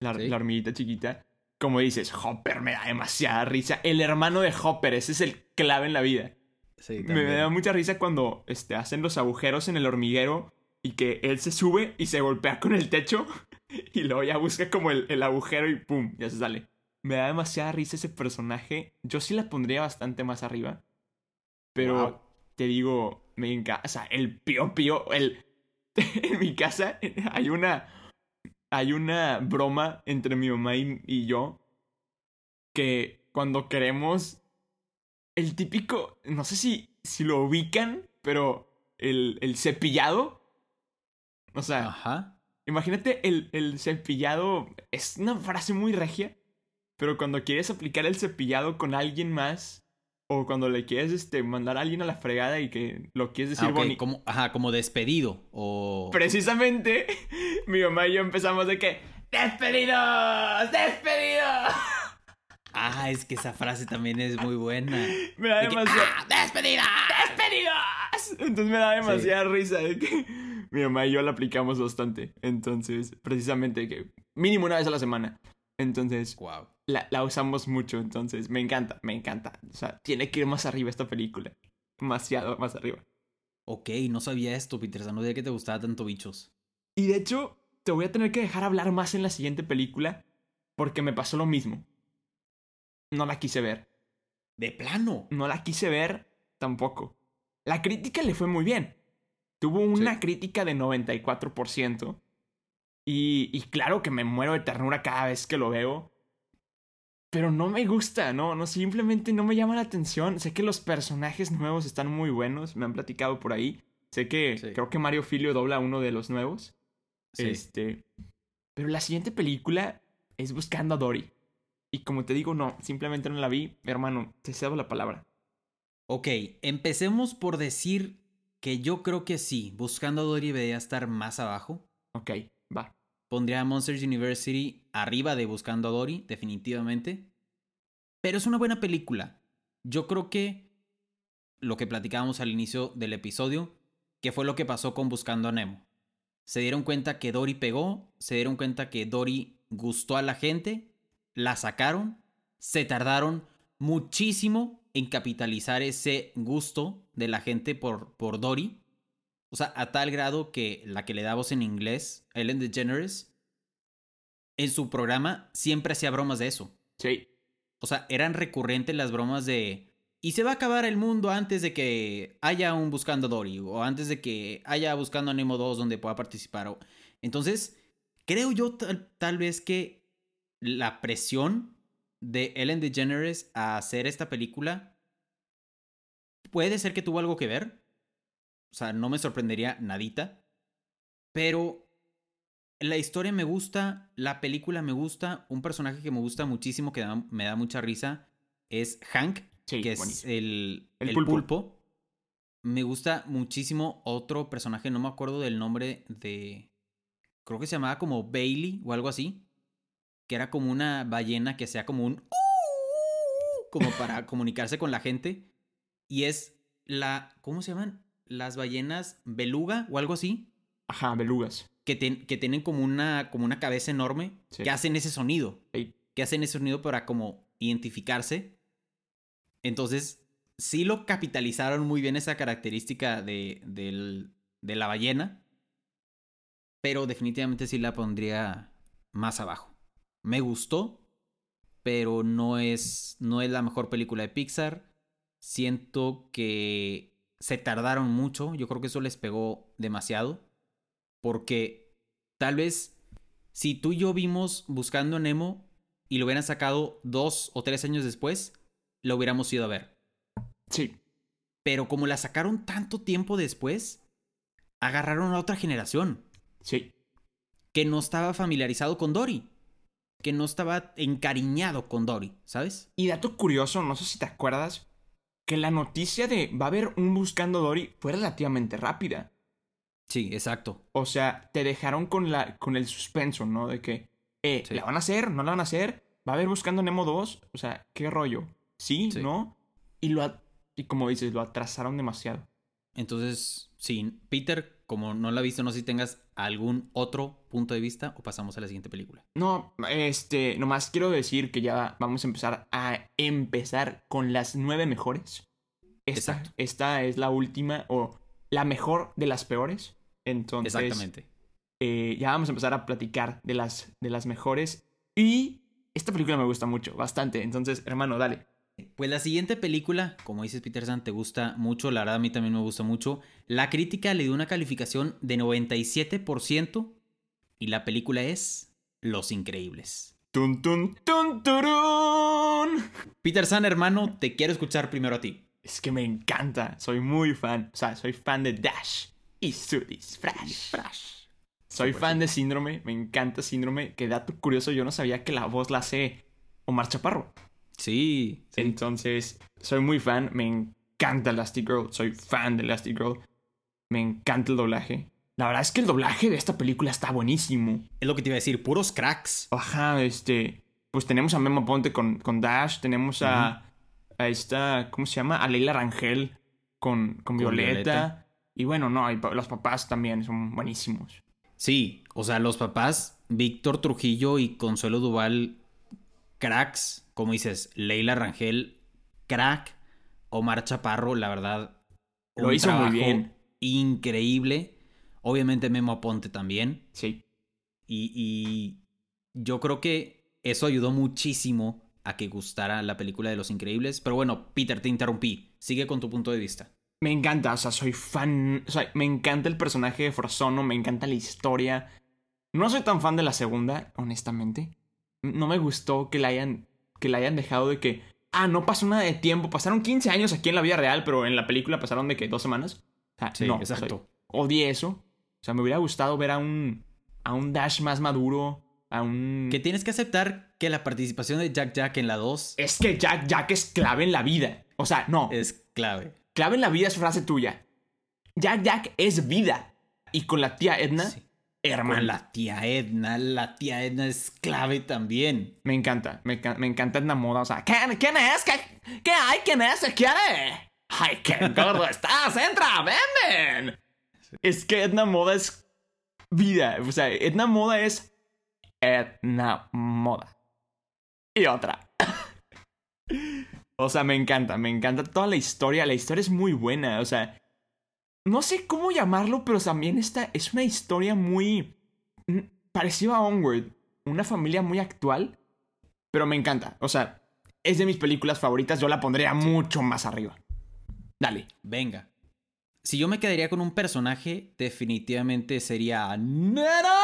La, Sí. la hormiguita chiquita. Como dices, Hopper me da demasiada risa. El hermano de Hopper, ese es el clave en la vida. Sí, Me, da mucha risa cuando este, hacen los agujeros en el hormiguero y que él se sube y se golpea con el techo (laughs) y luego ya busca como el, el agujero y pum, ya se sale. Me da demasiada risa ese personaje. Yo sí la pondría bastante más arriba. Pero Wow. te digo, me encanta. O sea, el pío pío, el... (laughs) en mi casa hay una... Hay una broma entre mi mamá y, y yo que cuando queremos el típico, no sé si, si lo ubican, pero el, el cepillado. O sea, Ajá. imagínate el, el cepillado, es una frase muy regia, pero cuando quieres aplicar el cepillado con alguien más, o cuando le quieres este, mandar a alguien a la fregada y que lo quieres decir Ah, ok, boni- como, ajá, como despedido o... Precisamente, (laughs) mi mamá y yo empezamos de que, ¡Despedidos! ¡Despedidos! Ah, es que esa frase también es muy buena. Me da De que, demasiado... ¡Ah, despedida! ¡Despedidos! Entonces me da demasiada risa de que (laughs) mi mamá y yo la aplicamos bastante. Entonces, precisamente que mínimo una vez a la semana. Entonces, Wow. La, la usamos mucho. Entonces, me encanta, me encanta. O sea, tiene que ir más arriba esta película. Demasiado más arriba. Ok, no sabía esto, Peter. No sabía que te gustaba tanto bichos. Y de hecho, te voy a tener que dejar hablar más en la siguiente película porque me pasó lo mismo. No la quise ver. De plano. no la quise ver tampoco. La crítica le fue muy bien. Tuvo una Sí. crítica de 94%. Y, y claro que me muero de ternura cada vez que lo veo. Pero no me gusta, no, no, simplemente no me llama la atención. Sé que los personajes nuevos están muy buenos, me han platicado por ahí. Sé que Sí. creo que Mario Filio dobla uno de los nuevos. Sí. Este. Pero la siguiente película es Buscando a Dory. Y como te digo, no, simplemente no la vi. Hermano, te cedo la palabra. Ok, empecemos por decir que yo creo que sí, Buscando a Dory debería estar más abajo. Ok, va. Pondría Monsters University arriba de Buscando a Dory, definitivamente. Pero es una buena película. Yo creo que lo que platicábamos al inicio del episodio, que fue lo que pasó con Buscando a Nemo. Se dieron cuenta que Dory pegó, se dieron cuenta que Dory gustó a la gente, la sacaron, se tardaron muchísimo en capitalizar ese gusto de la gente por, por Dory. O sea, a tal grado que la que le da voz en inglés, Ellen DeGeneres, en su programa siempre hacía bromas de eso. Sí. O sea, eran recurrentes las bromas de... Y se va a acabar el mundo antes de que haya un Buscando Dory o antes de que haya Buscando a Nemo 2 donde pueda participar. o- Entonces, creo yo tal, tal vez que la presión de Ellen DeGeneres a hacer esta película puede ser que tuvo algo que ver. O sea, no me sorprendería nadita. Pero la historia me gusta, la película me gusta, un personaje que me gusta muchísimo, que da- me da mucha risa, es Hank, Sí, que es el, El el pulpo. pulpo. Me gusta muchísimo otro personaje, no me acuerdo del nombre de... Creo que se llamaba como Bailey o algo así. Que era como una ballena que sea como un... Como para (laughs) comunicarse con la gente. Y es la... ¿Cómo se llaman? Las ballenas beluga o algo así Ajá, belugas. que, ten- que tienen como una, como una cabeza enorme, Sí. que hacen ese sonido, Sí. que hacen ese sonido para como identificarse. Entonces, sí lo capitalizaron muy bien esa característica de, del- de la ballena, pero definitivamente sí la pondría más abajo. Me gustó, pero no es, no es la mejor película de Pixar. Siento que se tardaron mucho, yo creo que eso les pegó demasiado. Porque tal vez si tú y yo vimos Buscando a Nemo y lo hubieran sacado dos o tres años después, lo hubiéramos ido a ver. Sí. Pero como la sacaron tanto tiempo después, agarraron a otra generación Sí. que no estaba familiarizado con Dory. Que no estaba encariñado con Dory, ¿sabes? Y dato curioso, no sé si te acuerdas, que la noticia de va a haber un Buscando Dory fue relativamente rápida. Sí, exacto. O sea, te dejaron con, la, con el suspenso, ¿no? De que, eh, Sí. ¿la van a hacer? ¿No la van a hacer? ¿Va a haber Buscando Nemo 2? O sea, ¿qué rollo? ¿Sí? Sí. ¿No? Y, lo y como dices, lo atrasaron demasiado. Entonces, sí, Peter, como no la he visto, no sé si tengas algún otro punto de vista o pasamos a la siguiente película. No, este, nomás quiero decir que ya vamos a empezar a empezar con las nueve mejores. Esta, Exacto. esta es la última o la mejor de las peores. Entonces, Exactamente. eh, ya vamos a empezar a platicar de las, de las mejores. Y esta película me gusta mucho, bastante. Entonces, hermano, dale. Pues la siguiente película, como dices Peter San, te gusta mucho, la verdad a mí también me gusta mucho. La crítica le dio una calificación de 97% y la película es Los Increíbles. Tun, tun, tun, turun. Peter San, hermano, te quiero escuchar primero a ti. Es que me encanta. Soy muy fan. O sea, soy fan de Dash y su disfraz. Soy Súper, fan de Síndrome. Me encanta Síndrome. Que dato curioso, yo no sabía que la voz la hace Omar Chaparro. Sí, sí. Entonces, soy muy fan. Me encanta Elastigirl. Soy fan de Elastigirl. Me encanta el doblaje. La verdad es que el doblaje de esta película está buenísimo. Es lo que te iba a decir, puros cracks. Ajá, este. Pues tenemos a Memo Ponte con, con Dash. Tenemos a. A esta. ¿Cómo se llama? A Leila Rangel con, con, Violeta. Violeta. Y bueno, no, y los papás también son buenísimos. Sí, o sea, los papás, Víctor Trujillo y Consuelo Duval, cracks, como dices, Leila Rangel, crack, Omar Chaparro, la verdad. Lo un hizo muy bien. Increíble. Obviamente Memo Aponte también. Sí. Y, y yo creo que eso ayudó muchísimo a que gustara la película de Los Increíbles. Pero bueno, Peter, te interrumpí. Sigue con tu punto de vista. Me encanta, o sea, soy fan. O sea, me encanta el personaje de Frozono, me encanta la historia. No soy tan fan de la segunda, honestamente. No me gustó que la hayan, que la hayan dejado de que. Ah, no pasó nada de tiempo. Pasaron 15 años aquí en la vida real, pero en la película pasaron de que dos semanas. O sea, Sí, no, exacto. o sea, odié eso. O sea, me hubiera gustado ver a un. a un Dash más maduro. A un. Que tienes que aceptar que la participación de Jack Jack en la 2 Es que Jack Jack es clave en la vida. O sea, no. es clave. Clave en la vida es frase tuya. Jack Jack es vida. Y con la tía Edna, Sí. Hermano. Con la tía Edna, la tía Edna es clave también. Me encanta, me, enca- me encanta Edna Moda. O sea, ¿quién, quién es? ¿Qué, ¿Qué hay? ¿Quién es? ¿Se quiere? ¡Ay, qué gordo estás! ¡Entra! ¡Ven, ven! Es que Edna Moda es vida. O sea, Edna Moda es Edna Moda. Y otra. (laughs) o sea, me encanta, me encanta toda la historia. La historia es muy buena. O sea, no sé cómo llamarlo, pero también esta es una historia muy parecida a Onward. Una familia muy actual, pero me encanta. O sea, es de mis películas favoritas. Yo la pondría mucho más arriba. Dale. Venga. Si yo me quedaría con un personaje, definitivamente sería Nena.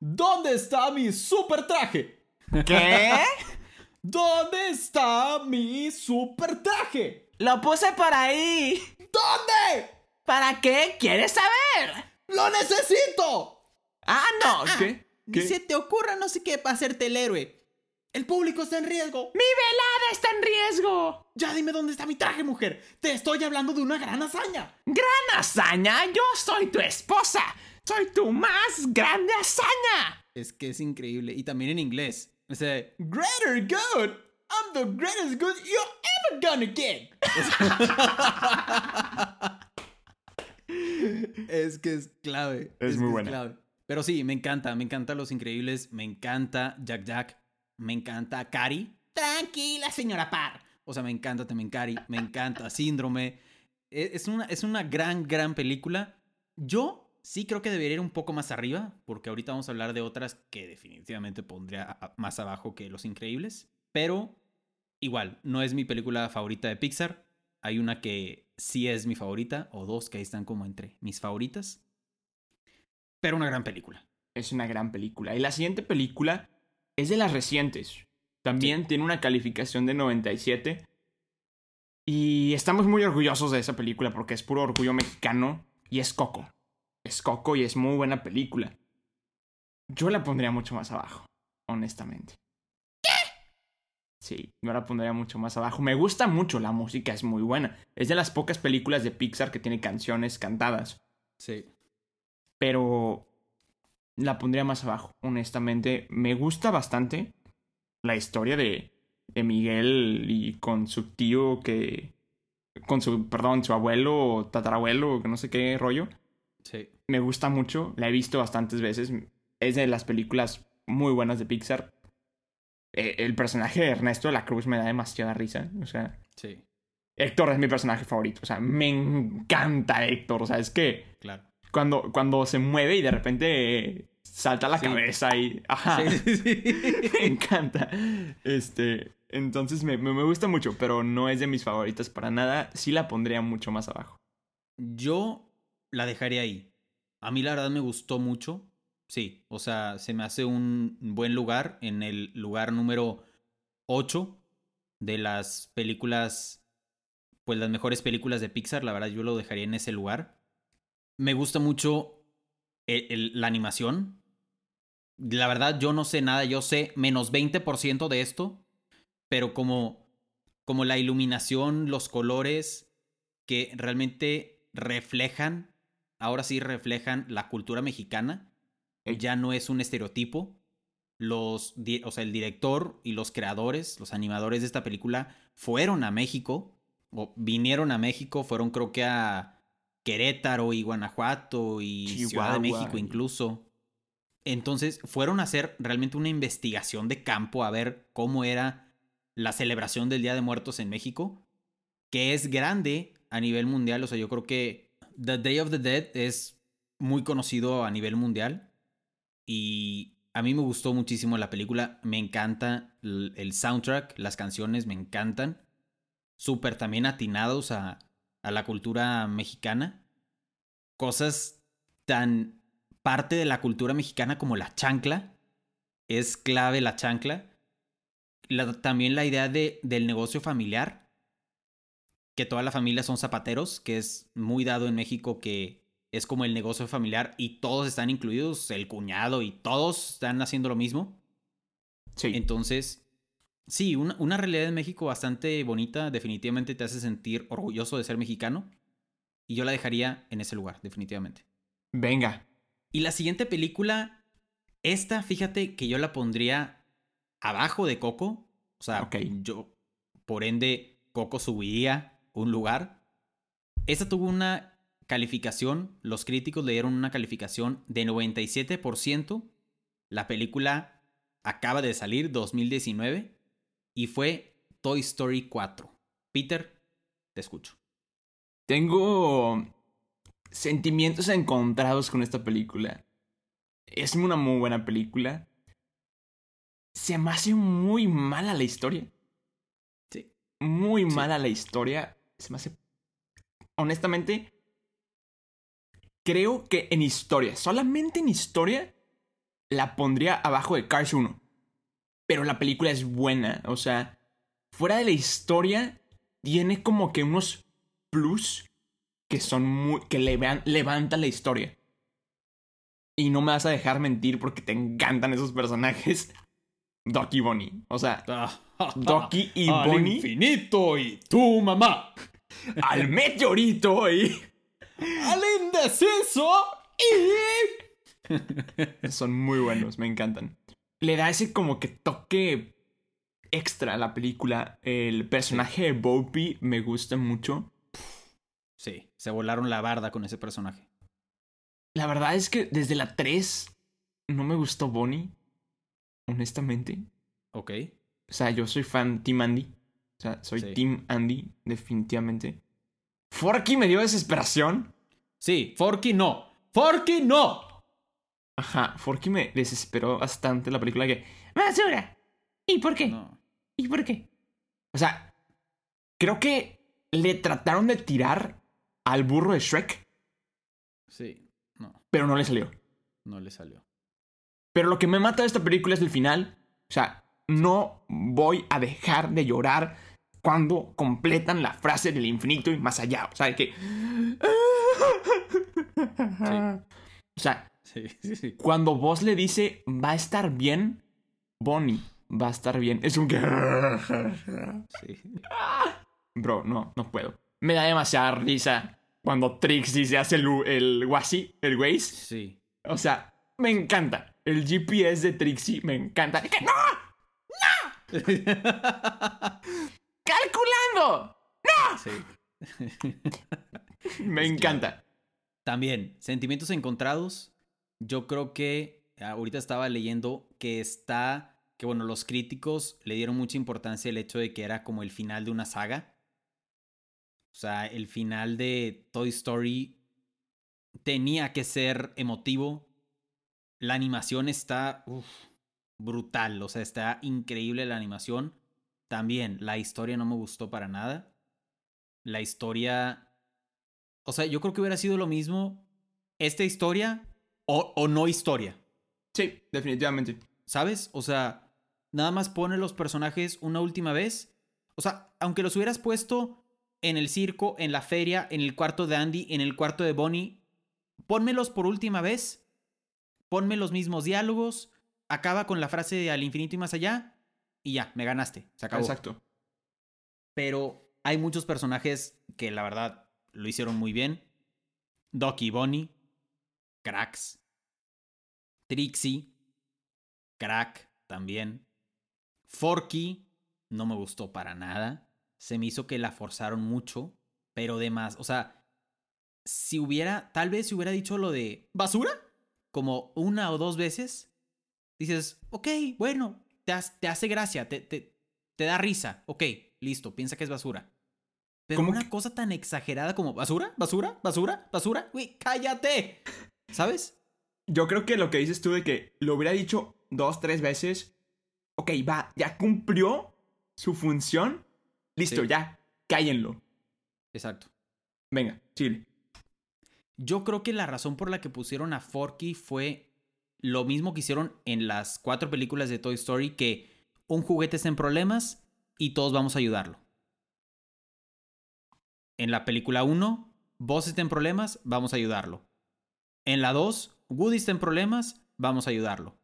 ¿Dónde está mi super traje? ¿Qué? (laughs) ¿Dónde está mi super traje? Lo puse por ahí. ¿Dónde? ¿Para qué? ¿Quieres saber? ¡Lo necesito! Ah, no. ¿Qué? Ni ¿Qué? se te ocurra no sé qué para hacerte el héroe. El público está en riesgo. ¡Mi velada está en riesgo! Ya dime dónde está mi traje, mujer. Te estoy hablando de una gran hazaña. ¡Gran hazaña! ¡Yo soy tu esposa! ¡Soy tu más grande hazaña! Es que es increíble. Y también en inglés. O sea, greater good. I'm the greatest good you're ever gonna get. (laughs) es que es clave. Es muy buena. clave. Pero sí, me encanta. Me encanta Los Increíbles. Me encanta Jack Jack. Me encanta Cari. Tranquila, señora Parr. O sea, me encanta también Cari. Me encanta Síndrome. E- Es una, es una gran, gran película. Yo sí creo que debería ir un poco más arriba, porque ahorita vamos a hablar de otras que definitivamente pondría más abajo que Los Increíbles. Pero igual, no es mi película favorita de Pixar. Hay una que sí es mi favorita, o dos que ahí están como entre mis favoritas. Pero una gran película. Es una gran película. Y la siguiente película es de las recientes. También tiene una calificación de 97. Y estamos muy orgullosos de esa película porque es puro orgullo mexicano. Y es Coco. Es Coco y es muy buena película. Yo la pondría mucho más abajo, honestamente. Sí, yo la pondría mucho más abajo. Me gusta mucho, la música es muy buena. Es de las pocas películas de Pixar que tiene canciones cantadas Sí. pero la pondría más abajo, honestamente. Me gusta bastante la historia de, de Miguel y con su tío que... Con su, perdón, su abuelo o tatarabuelo, que no sé qué rollo. Sí. Me gusta mucho, la he visto bastantes veces. Es de las películas muy buenas de Pixar. Eh, El personaje de Ernesto de la Cruz me da demasiada risa. O sea, Sí. Héctor es mi personaje favorito. O sea, me encanta Héctor. O sea, es que Claro. cuando, cuando se mueve y de repente salta la Sí. cabeza y. Ajá. Sí, sí, sí. (laughs) me encanta. Este. Entonces me, me, me gusta mucho, pero no es de mis favoritas para nada. Sí la pondría mucho más abajo. Yo la dejaría ahí. A mí la verdad me gustó mucho. Sí, o sea, se me hace un buen lugar en el lugar número 8 de las películas, pues las mejores películas de Pixar. La verdad yo lo dejaría en ese lugar. Me gusta mucho el- la animación. La verdad yo no sé nada, yo sé menos 20% de esto, pero como, como la iluminación, los colores, que realmente reflejan, ahora sí reflejan la cultura mexicana. Ya no es un estereotipo. Los, o sea, el director y los creadores, los animadores de esta película, fueron a México, o vinieron a México, fueron creo que a Querétaro y Guanajuato y Ciudad de México incluso. Entonces fueron a hacer realmente una investigación de campo a ver cómo era la celebración del Día de Muertos en México, que es grande a nivel mundial. O sea, yo creo que The Day of the Dead es muy conocido a nivel mundial. Y a mí me gustó muchísimo la película. Me encanta el soundtrack, las canciones me encantan. Súper también atinados a, a la cultura mexicana. Cosas tan parte de la cultura mexicana como la chancla. Es clave la chancla. La- también la idea de, del negocio familiar. Que toda la familia son zapateros, que es muy dado en México que es como el negocio familiar y todos están incluidos, el cuñado y todos están haciendo lo mismo. Sí. Entonces, sí, una, una realidad en México bastante bonita, definitivamente te hace sentir orgulloso de ser mexicano. Y yo la dejaría en ese lugar, definitivamente. Venga. Y la siguiente película, esta, fíjate que yo la pondría abajo de Coco. O sea, yo, por ende, Coco subiría un lugar. Esta tuvo una calificación, los críticos le dieron una calificación de 97%. La película acaba de salir 2019 y fue Toy Story 4. Peter, te escucho. Tengo sentimientos encontrados con esta película. Es una muy buena película. Se me hace muy mala la historia. Sí. Muy Sí. mala la historia. Se me hace... Honestamente, creo que en historia, solamente en historia, la pondría abajo de Cars 1. Pero la película es buena. O sea, fuera de la historia, tiene como que unos plus que son muy. que levan- levantan la historia. Y no me vas a dejar mentir porque te encantan esos personajes. (laughs) Doc y Bonnie. O sea, (laughs) Doki y Al Bonnie infinito y tu mamá. (laughs) al meteorito y. Al indeciso y... Son muy buenos, me encantan. Le da ese como que toque extra a la película. El personaje de Bopey me gusta mucho. Sí, se volaron la barda con ese personaje. La verdad es que desde la 3 no me gustó Bonnie. Honestamente. Ok. O sea, yo soy fan Team Andy. O sea, soy Sí. Team Andy, definitivamente. Forky me dio desesperación. Sí, Forky no. Forky no. Ajá, Forky me desesperó bastante la película que... ¡Basura! ¿Y por qué? No. ¿Y por qué? O sea, creo que le trataron de tirar al burro de Shrek, Sí, no, pero no le salió. no le salió. Pero lo que me mata de esta película es el final. O sea, no voy a dejar de llorar cuando completan la frase del infinito y más allá. O sea, que... O sea, Sí, sí, sí. cuando vos le dice va a estar bien, Bonnie va a estar bien. Es un que... Bro, no, no puedo. Me da demasiada risa cuando Trixie se hace el, el Wasi, el Waze. Sí. O sea, me encanta. El GPS de Trixie me encanta. ¡Que ¡No! (laughs) ¡Calculando! sí. (laughs) Me encanta. También, sentimientos encontrados. Yo creo que ahorita estaba leyendo que está, que bueno, los críticos le dieron mucha importancia al hecho de que era como el final de una saga. O sea, el final de Toy Story tenía que ser emotivo. La animación está uf, brutal, o sea, está increíble la animación. También, la historia no me gustó para nada. La historia o sea, yo creo que hubiera sido lo mismo esta historia o, o no historia, Sí, definitivamente. ¿sabes? O sea, nada más pone los personajes una última vez. O sea, aunque los hubieras puesto en el circo, en la feria, en el cuarto de Andy, en el cuarto de Bonnie, pónmelos por última vez. Ponme los mismos diálogos. Acaba con la frase de al infinito y más allá. Y ya, me ganaste. Se acabó. Exacto. Pero hay muchos personajes que la verdad lo hicieron muy bien. Doc y Bonnie, cracks. Trixie, crack también. Forky, no me gustó para nada. Se me hizo que la forzaron mucho, pero de más. O sea, si hubiera, tal vez si hubiera dicho lo de basura, como una o dos veces, dices, ok, bueno, te, has- te hace gracia, te, te, te da risa, ok, listo, piensa que es basura. Pero ¿Cómo una que- cosa tan exagerada como basura, basura, basura, basura, güey, cállate. ¿Sabes? Yo creo que lo que dices tú de que lo hubiera dicho dos, tres veces. Ok, va, ya cumplió su función. Listo, Sí. ya, cállenlo. Exacto. Venga, chile. Yo creo que la razón por la que pusieron a Forky fue lo mismo que hicieron en las cuatro películas de Toy Story, que un juguete está en problemas y todos vamos a ayudarlo. En la película 1, Buzz está en problemas, vamos a ayudarlo. En la 2, Woody está en problemas, vamos a ayudarlo.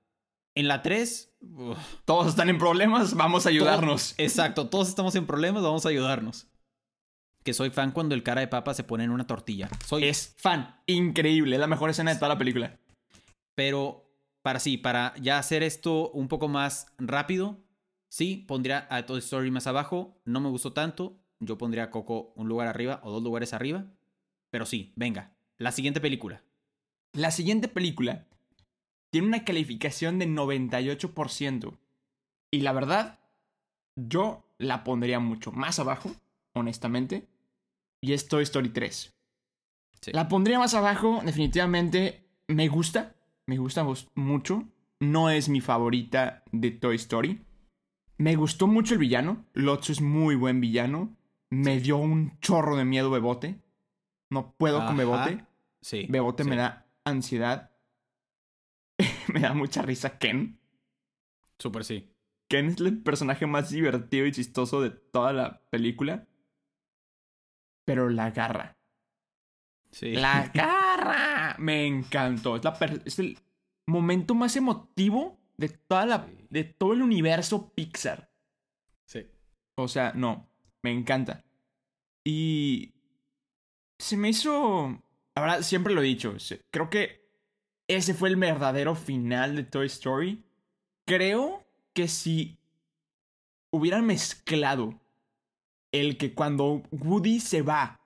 En la 3, uf, Todos están en problemas, vamos a ayudarnos. todo- exacto, todos estamos en problemas, vamos a ayudarnos. que soy fan cuando el cara de papa se pone en una tortilla. Soy Es- fan. Increíble, es la mejor escena de toda la película. Pero para sí, para ya hacer esto un poco más rápido, sí, pondría a Toy Story más abajo. No me gustó tanto. Yo pondría a Coco un lugar arriba o dos lugares arriba. Pero sí, venga. La siguiente película. La siguiente película tiene una calificación de 98%. Y la verdad, yo la pondría mucho más abajo, honestamente. Y es Toy Story 3. Sí. La pondría más abajo, definitivamente. Me gusta, me gusta mucho. No es mi favorita de Toy Story. Me gustó mucho el villano. Lotso es muy buen villano. Me dio un chorro de miedo Bebote. No puedo con. Bebote. Sí. Bebote me da ansiedad. (laughs) me da mucha risa Ken. Súper sí. Ken es el personaje más divertido y chistoso de toda la película. Pero la garra. Sí. La garra. Me encantó. Es, la es el momento más emotivo de, toda la, de todo el universo Pixar. Sí. O sea, no, me encanta. Y se me hizo... Verdad, siempre lo he dicho. Creo que ese fue el verdadero final de Toy Story. Creo que si hubieran mezclado el que cuando Woody se va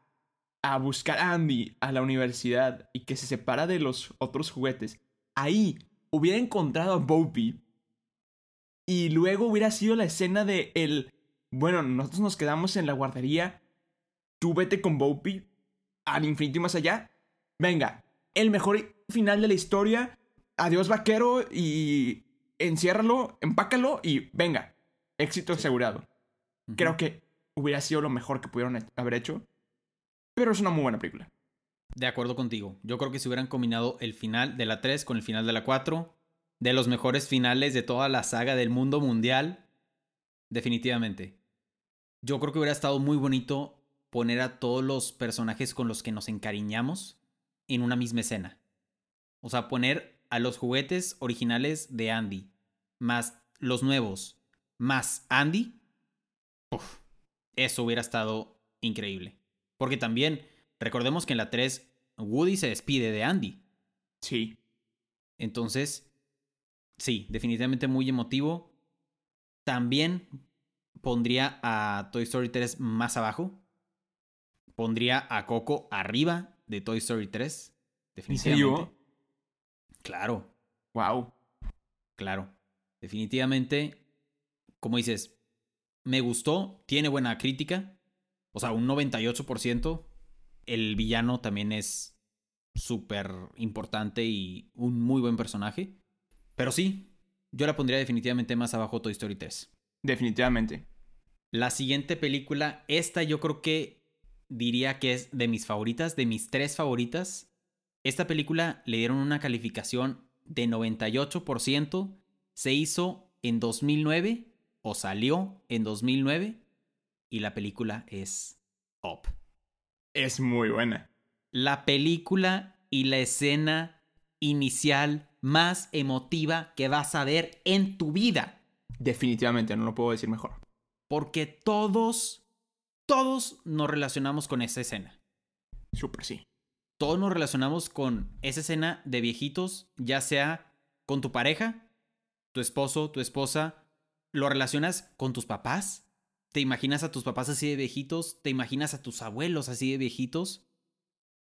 a buscar a Andy a la universidad y que se separa de los otros juguetes, ahí hubiera encontrado a Bopey y luego hubiera sido la escena de el bueno, nosotros nos quedamos en la guardería, tú vete con Bopey al infinito y más allá. Venga, el mejor final de la historia. Adiós vaquero y enciérralo, empácalo y venga, éxito asegurado. Creo que hubiera sido lo mejor que pudieron haber hecho. Pero es una muy buena película. De acuerdo contigo. Yo creo que si hubieran combinado el final de la 3 con el final de la 4, de los mejores finales de toda la saga del mundo mundial, definitivamente. Yo creo que hubiera estado muy bonito poner a todos los personajes con los que nos encariñamos en una misma escena. O sea, poner a los juguetes originales de Andy, más los nuevos, más Andy. Uf, eso hubiera estado increíble. Porque también, recordemos que en la 3, Woody se despide de Andy. Sí. Entonces, sí, definitivamente muy emotivo. También pondría a Toy Story 3 más abajo. Pondría a Coco arriba de Toy Story 3. ¿En Definitivamente. serio? Claro, Wow. claro. Definitivamente, como dices, me gustó, tiene buena crítica. O sea, un 98%. El villano también es súper importante y un muy buen personaje. Pero sí, yo la pondría definitivamente más abajo Toy Story 3. Definitivamente. La siguiente película, esta yo creo que diría que es de mis favoritas, de mis tres favoritas. Esta película le dieron una calificación de 98%. Se hizo en 2009 o salió en 2009 y la película es Up. Es muy buena. La película y la escena inicial más emotiva que vas a ver en tu vida. Definitivamente, no lo puedo decir mejor. Porque todos, todos nos relacionamos con esa escena. Súper sí. Todos nos relacionamos con esa escena de viejitos, ya sea con tu pareja, tu esposo, tu esposa. ¿Lo relacionas con tus papás? ¿Te imaginas a tus papás así de viejitos? ¿Te imaginas a tus abuelos así de viejitos?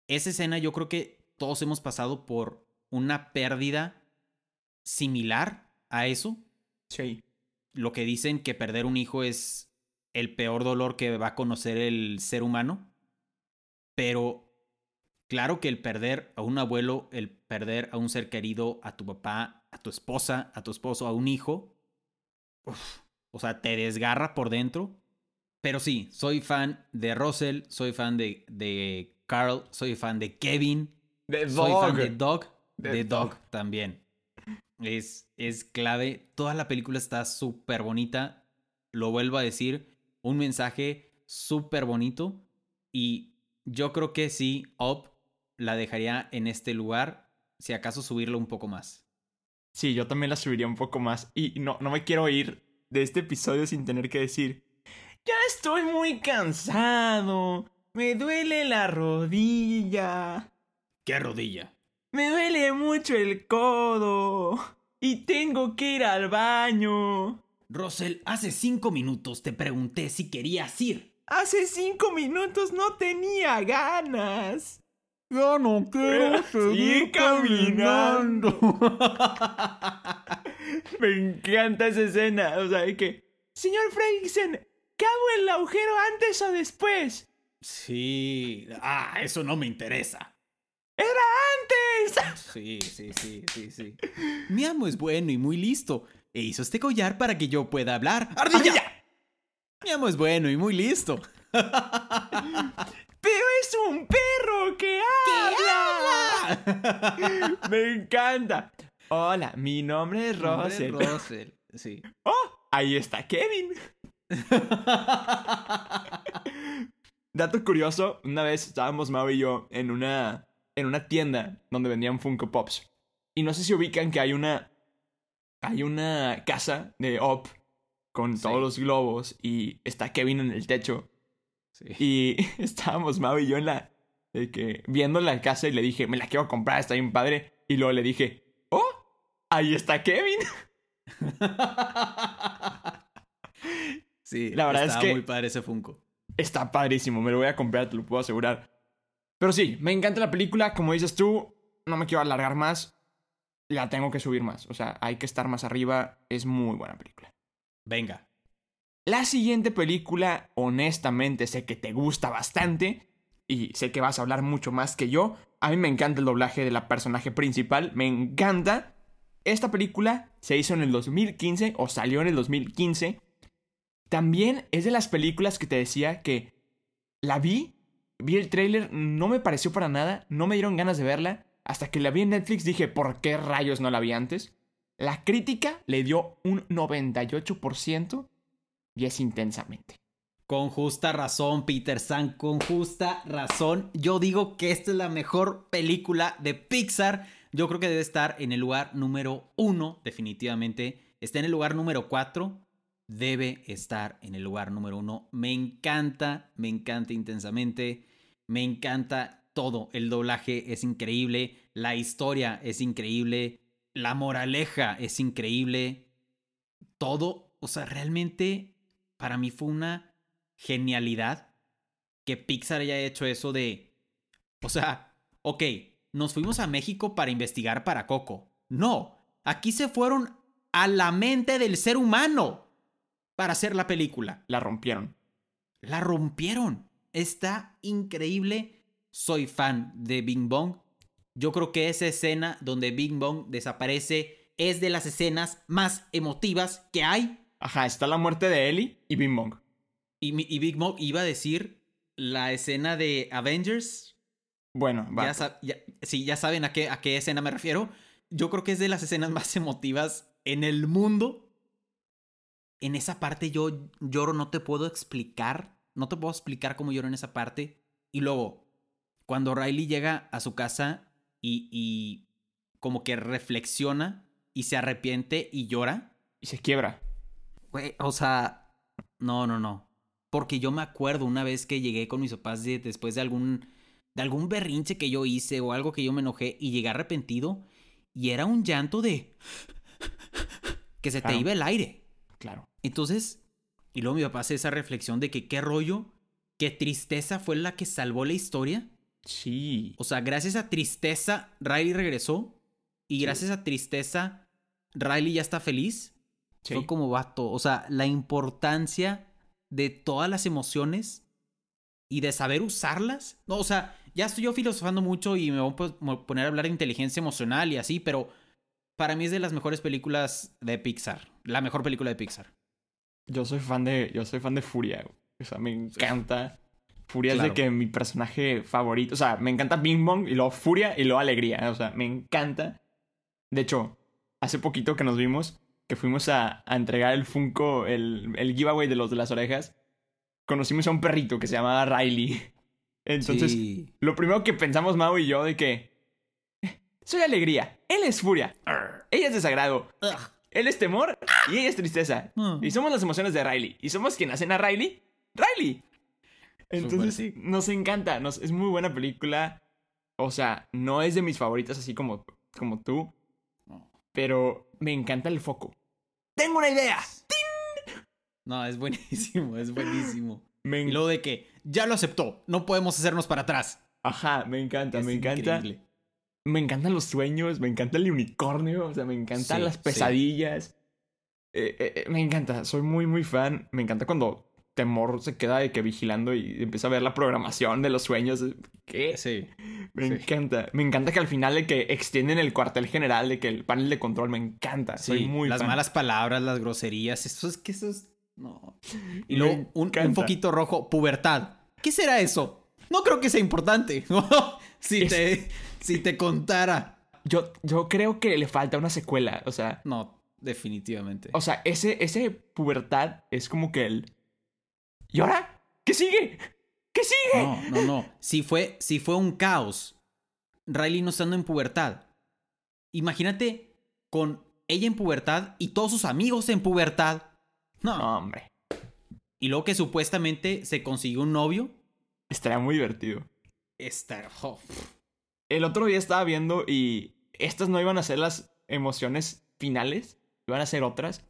Esa escena yo creo que todos hemos pasado por una pérdida similar a eso Sí. lo que dicen que perder un hijo es el peor dolor que va a conocer el ser humano. Pero claro que el perder a un abuelo, el perder a un ser querido, a tu papá, a tu esposa, a tu esposo, a un hijo, uf, o sea, te desgarra por dentro. Pero sí, soy fan de Russell, soy fan de, de Carl, soy fan de Kevin, The soy fan de Dog, The de Dog, Dog. también. Es, es clave. Toda la película está súper bonita. Lo vuelvo a decir. Un mensaje súper bonito. Y yo creo que sí, Up la dejaría en este lugar. Si acaso subirlo un poco más. Sí, yo también la subiría un poco más. Y no, no me quiero ir de este episodio sin tener que decir. Ya estoy muy cansado. Me duele la rodilla. ¿Qué rodilla? Me duele mucho el codo. Y tengo que ir al baño. Russell, hace cinco minutos te pregunté si querías ir. Hace cinco minutos no tenía ganas. Ya no quiero (laughs) seguir caminando. (laughs) (laughs) Me encanta esa escena. O sea, que. Señor Fredricksen, ¿cabo el agujero antes o después? Sí. Ah, eso no me interesa. ¡Era antes! (laughs) Sí, sí, sí, sí, sí. Mi amo es bueno y muy listo. E hizo este collar para que yo pueda hablar. ¡Ardilla! ¡Ardilla! Mi amo es bueno y muy listo. (laughs) ¡Pero es un perro que habla! Me encanta. Hola, mi nombre es Russell. Russell. Sí. (laughs) ¡Oh! Ahí está Kevin. Dato curioso, una vez estábamos Mau y yo en una, en una tienda donde vendían Funko Pops. Y no sé si ubican que hay una, hay una casa de Op con Sí. todos los globos y está Kevin en el techo. sí. Y (laughs) estábamos Mau y yo en la, de que, viendo la casa y le dije, me la quiero comprar, está bien padre. Y luego le dije, ahí está Kevin. (laughs) Sí, La verdad es que- muy padre ese Funko. Está padrísimo, me lo voy a comprar, te lo puedo asegurar. Pero sí, me encanta la película, como dices tú, no me quiero alargar más, la tengo que subir más, o sea, hay que estar más arriba, es muy buena película. Venga. La siguiente película, honestamente, sé que te gusta bastante y sé que vas a hablar mucho más que yo. A mí me encanta el doblaje de la personaje principal, me encanta. Esta película se hizo en el 2015 o salió en el 2015. También es de las películas que te decía que la vi, vi el tráiler, no me pareció para nada, no me dieron ganas de verla. Hasta que la vi en Netflix dije, ¿por qué rayos no la vi antes? La crítica le dio un 98% y es intensamente. Con justa razón, Peter San, con justa razón. Yo digo que esta es la mejor película de Pixar. Yo creo que debe estar en el lugar número uno, definitivamente. Está en el lugar número cuatro. Debe estar en el lugar número uno. Me encanta, me encanta intensamente. Me encanta todo. El doblaje es increíble. La historia es increíble. La moraleja es increíble. Todo, o sea, realmente para mí fue una genialidad que Pixar haya hecho eso de, o sea, ok, nos fuimos a México para investigar para Coco. No, aquí se fueron a la mente del ser humano para hacer la película. La rompieron. La rompieron. Está increíble. Soy fan de Bing Bong. Yo creo que esa escena donde Bing Bong desaparece es de las escenas más emotivas que hay. Ajá, está la muerte de Ellie y Bing Bong. Y, y Big Mom iba a decir la escena de Avengers. Bueno, va. Ya, ya- sí, ya saben a qué, a qué escena me refiero. Yo creo que es de las escenas más (laughs) emotivas en el mundo. En esa parte yo lloro, no te puedo explicar. No te puedo explicar cómo lloro en esa parte. Y luego, cuando Riley llega a su casa y, y como que reflexiona y se arrepiente y llora. Y se quiebra. Güey, o sea, no, no, no. Porque yo me acuerdo una vez que llegué con mis papás de- después de algún, de algún berrinche que yo hice o algo que yo me enojé y llegué arrepentido y era un llanto de (laughs) que se te iba el aire. Claro. Entonces, y luego mi papá hace esa reflexión de que qué rollo, qué tristeza fue la que salvó la historia. Sí. O sea, gracias a tristeza, Riley regresó. Y gracias a tristeza, Riley ya está feliz. Sí. Fue como vato. O sea, la importancia de todas las emociones y de saber usarlas. No, o sea, ya estoy yo filosofando mucho y me voy a po- poner a hablar de inteligencia emocional y así, pero para mí es de las mejores películas de Pixar. La mejor película de Pixar. Yo soy fan de. Yo soy fan de Furia. O sea, me encanta. Furia es de que mi personaje favorito. O sea, me encanta Bing Bong y luego Furia y luego Alegría. O sea, me encanta. De hecho, hace poquito que nos vimos, que fuimos a, a entregar el Funko, el, el giveaway de los de las orejas, conocimos a un perrito que se llamaba Riley. Entonces, Sí. lo primero que pensamos Mau y yo de que. "Eh, Soy alegría, él es furia, ella es desagrado, él es temor y ella es tristeza. Ah. Y somos las emociones de Riley. Y somos quien hacen a Riley Riley. Entonces, sí. nos encanta, nos, es muy buena película. O sea, no es de mis favoritas así como, como tú, pero me encanta el foco. ¡Tengo una idea! No, es buenísimo, es buenísimo. Me Y en- luego de que ya lo aceptó, no podemos hacernos para atrás. Ajá, me encanta, Es me encanta. increíble. Me encantan los sueños, me encanta el unicornio, o sea, me encantan Sí, las pesadillas. Eh, eh, eh, me encanta, soy muy, muy fan. Me encanta cuando Temor se queda de que vigilando y empieza a ver la programación de los sueños. ¿Qué? Sí. Me sí. encanta. Me encanta que al final de que extienden el cuartel general, de que el panel de control, me encanta. Soy Sí, muy las fan. malas palabras, las groserías, eso es que eso es... No. Y luego un, poquito rojo, pubertad. ¿Qué será eso? No creo que sea importante. (laughs) si, Es- te, si te contara. Yo, yo creo que le falta una secuela, o sea... No, definitivamente. O sea, ese, ese pubertad es como que el... ¿Y ahora? ¿Qué sigue? ¿Qué sigue? No, no, no. Si fue, si fue un caos, Riley no estando en pubertad. Imagínate con ella en pubertad y todos sus amigos en pubertad. No. No, hombre. Y luego que supuestamente se consiguió un novio. Estaría muy divertido. Esta. oh, El otro día estaba viendo y estas no iban a ser las emociones finales, iban a ser otras,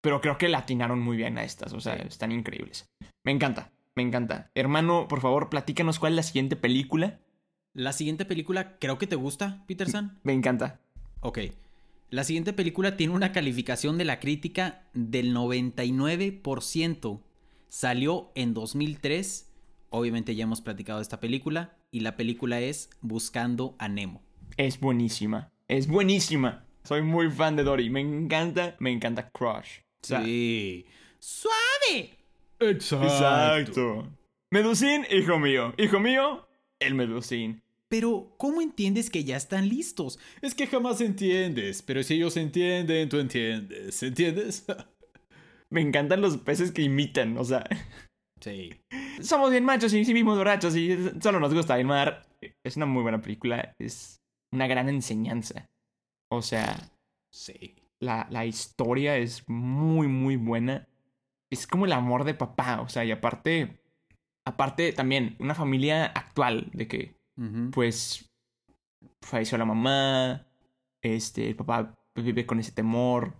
pero creo que le atinaron muy bien a estas, o sea, Sí. están increíbles. Me encanta, me encanta. Hermano, por favor, platícanos cuál es la siguiente película. La siguiente película creo que te gusta, Peterson. Me encanta. Ok. La siguiente película tiene una calificación de la crítica del 99%. Salió en 2003. Obviamente ya hemos platicado de esta película. Y la película es Buscando a Nemo. Es buenísima, es buenísima. Soy muy fan de Dory, me encanta, me encanta Crush. O sea, Sí. ¡Suave! Exacto. Medusin, hijo mío. Hijo mío, el Medusin. Pero, ¿cómo entiendes que ya están listos? Es que jamás entiendes, pero si ellos entienden, tú entiendes. ¿Entiendes? (laughs) Me encantan los peces que imitan, o sea, Sí. somos bien machos y sí vimos borrachos y solo nos gusta el mar. Es una muy buena película, es una gran enseñanza. O sea, Sí. la, la historia es muy, muy buena. Es como el amor de papá, o sea, y aparte, aparte también, una familia actual, de que, Ujú. pues, falleció la mamá, este, el papá vive con ese temor.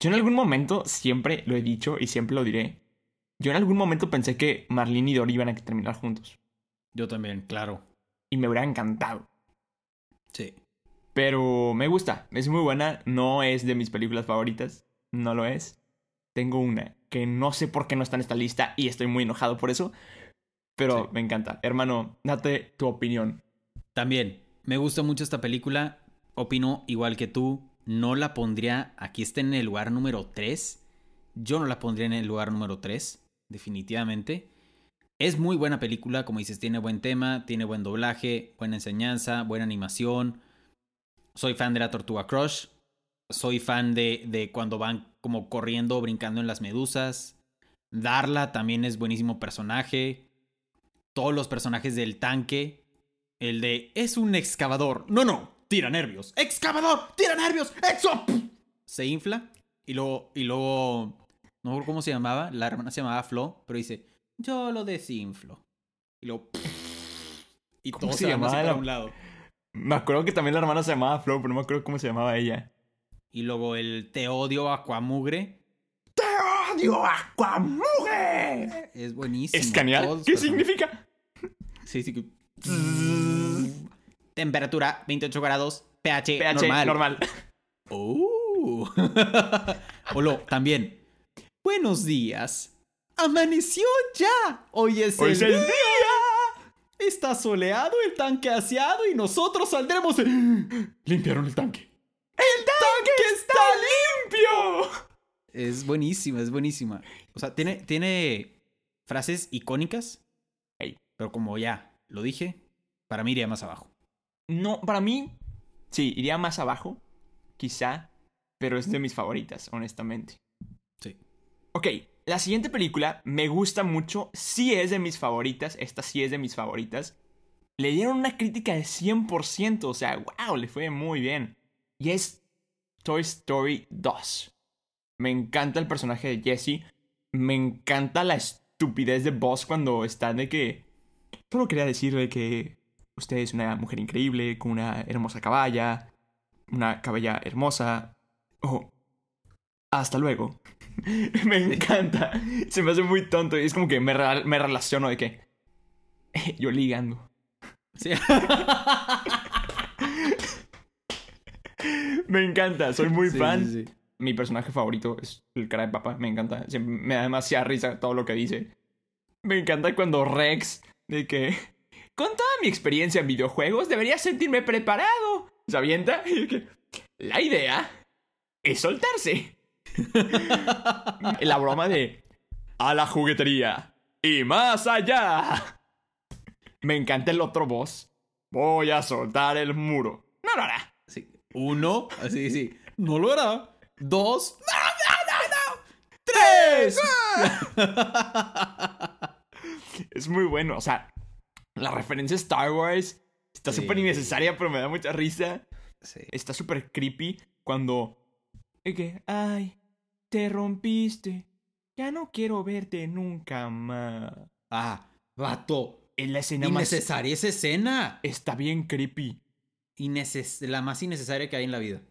Yo en algún momento, siempre lo he dicho y siempre lo diré, yo en algún momento pensé que Marlene y Dory iban a terminar juntos. Yo también, claro. Y me hubiera encantado. Sí. Pero me gusta, es muy buena, no es de mis películas favoritas, no lo es. Tengo una que no sé por qué no está en esta lista y estoy muy enojado por eso, pero Sí. me encanta. Hermano, date tu opinión. También, me gusta mucho esta película. Opino igual que tú. No la pondría. Aquí está en el lugar número 3. Yo no la pondría en el lugar número 3. Definitivamente. Es muy buena película, como dices, tiene buen tema, tiene buen doblaje, buena enseñanza, buena animación. Soy fan de la Tortuga Crush. Soy fan de, de cuando van como corriendo, brincando en las medusas. Darla también es buenísimo personaje. Todos los personajes del tanque. El de es un excavador. No, no, tira nervios. ¡Excavador! ¡Tira nervios! ¡Exo! Se infla. Y luego, y luego. No recuerdo cómo se llamaba. La hermana se llamaba Flo. Pero dice: Yo lo desinflo. Y luego. Y ¿Cómo todo se se llama llamaba para la- un lado. Me acuerdo que también la hermana se llamaba Flo, pero no me acuerdo cómo se llamaba ella. Y luego el te odio Aquamugre. ¡Te odio, Aquamugre! Es buenísimo. ¿Escanear? Todos ¿Qué significa? Sí, sí. Temperatura 28 grados. pH, pH normal. normal. Oh. (laughs) Olo, también. Buenos días. Amaneció ya. Hoy es Hoy el es el día. día. Está soleado, el tanque aseado y nosotros saldremos. (gasps) Limpiaron el tanque. ¡El tanque está limpio! Es buenísima, es buenísima. O sea, tiene, tiene frases icónicas. Pero como ya lo dije, para mí iría más abajo. No, para mí, sí, iría más abajo, quizá, pero es de mis favoritas, honestamente. Sí. Ok, la siguiente película me gusta mucho, sí es de mis favoritas, esta sí es de mis favoritas. Le dieron una crítica de 100%, o sea, wow, le fue muy bien. Y es Toy Story 2. Me encanta el personaje de Jessie, me encanta la, es- estupidez de Boss cuando está de que... Solo quería decirle que usted es una mujer increíble, con una hermosa caballa, una caballa hermosa. Oh, hasta luego. (laughs) me encanta. Se me hace muy tonto y es como que me, re- me relaciono de que... (laughs) Yo ligando. Sí. (laughs) Me encanta, soy muy Sí, fan. sí, sí. Mi personaje favorito es el cara de papa, me encanta. Siempre me da demasiada risa todo lo que dice. Me encanta cuando Rex, de que... Con toda mi experiencia en videojuegos, debería sentirme preparado. Se avienta. (laughs) La idea es soltarse. (laughs) la broma de... A la juguetería. Y más allá. Me encanta el otro voz. Voy a soltar el muro. No lo hará. Sí. Uno, así, sí. No lo hará. Dos. (laughs) ¡Tres! es muy bueno. O sea, la referencia a Star Wars está Sí. súper innecesaria, pero me da mucha risa. Sí. Está súper creepy cuando... Ay, te rompiste. Ya no quiero verte nunca más. Ah, vato. Es la escena más... Innecesaria esa escena. Está bien creepy. Inneces- la más innecesaria que hay en la vida.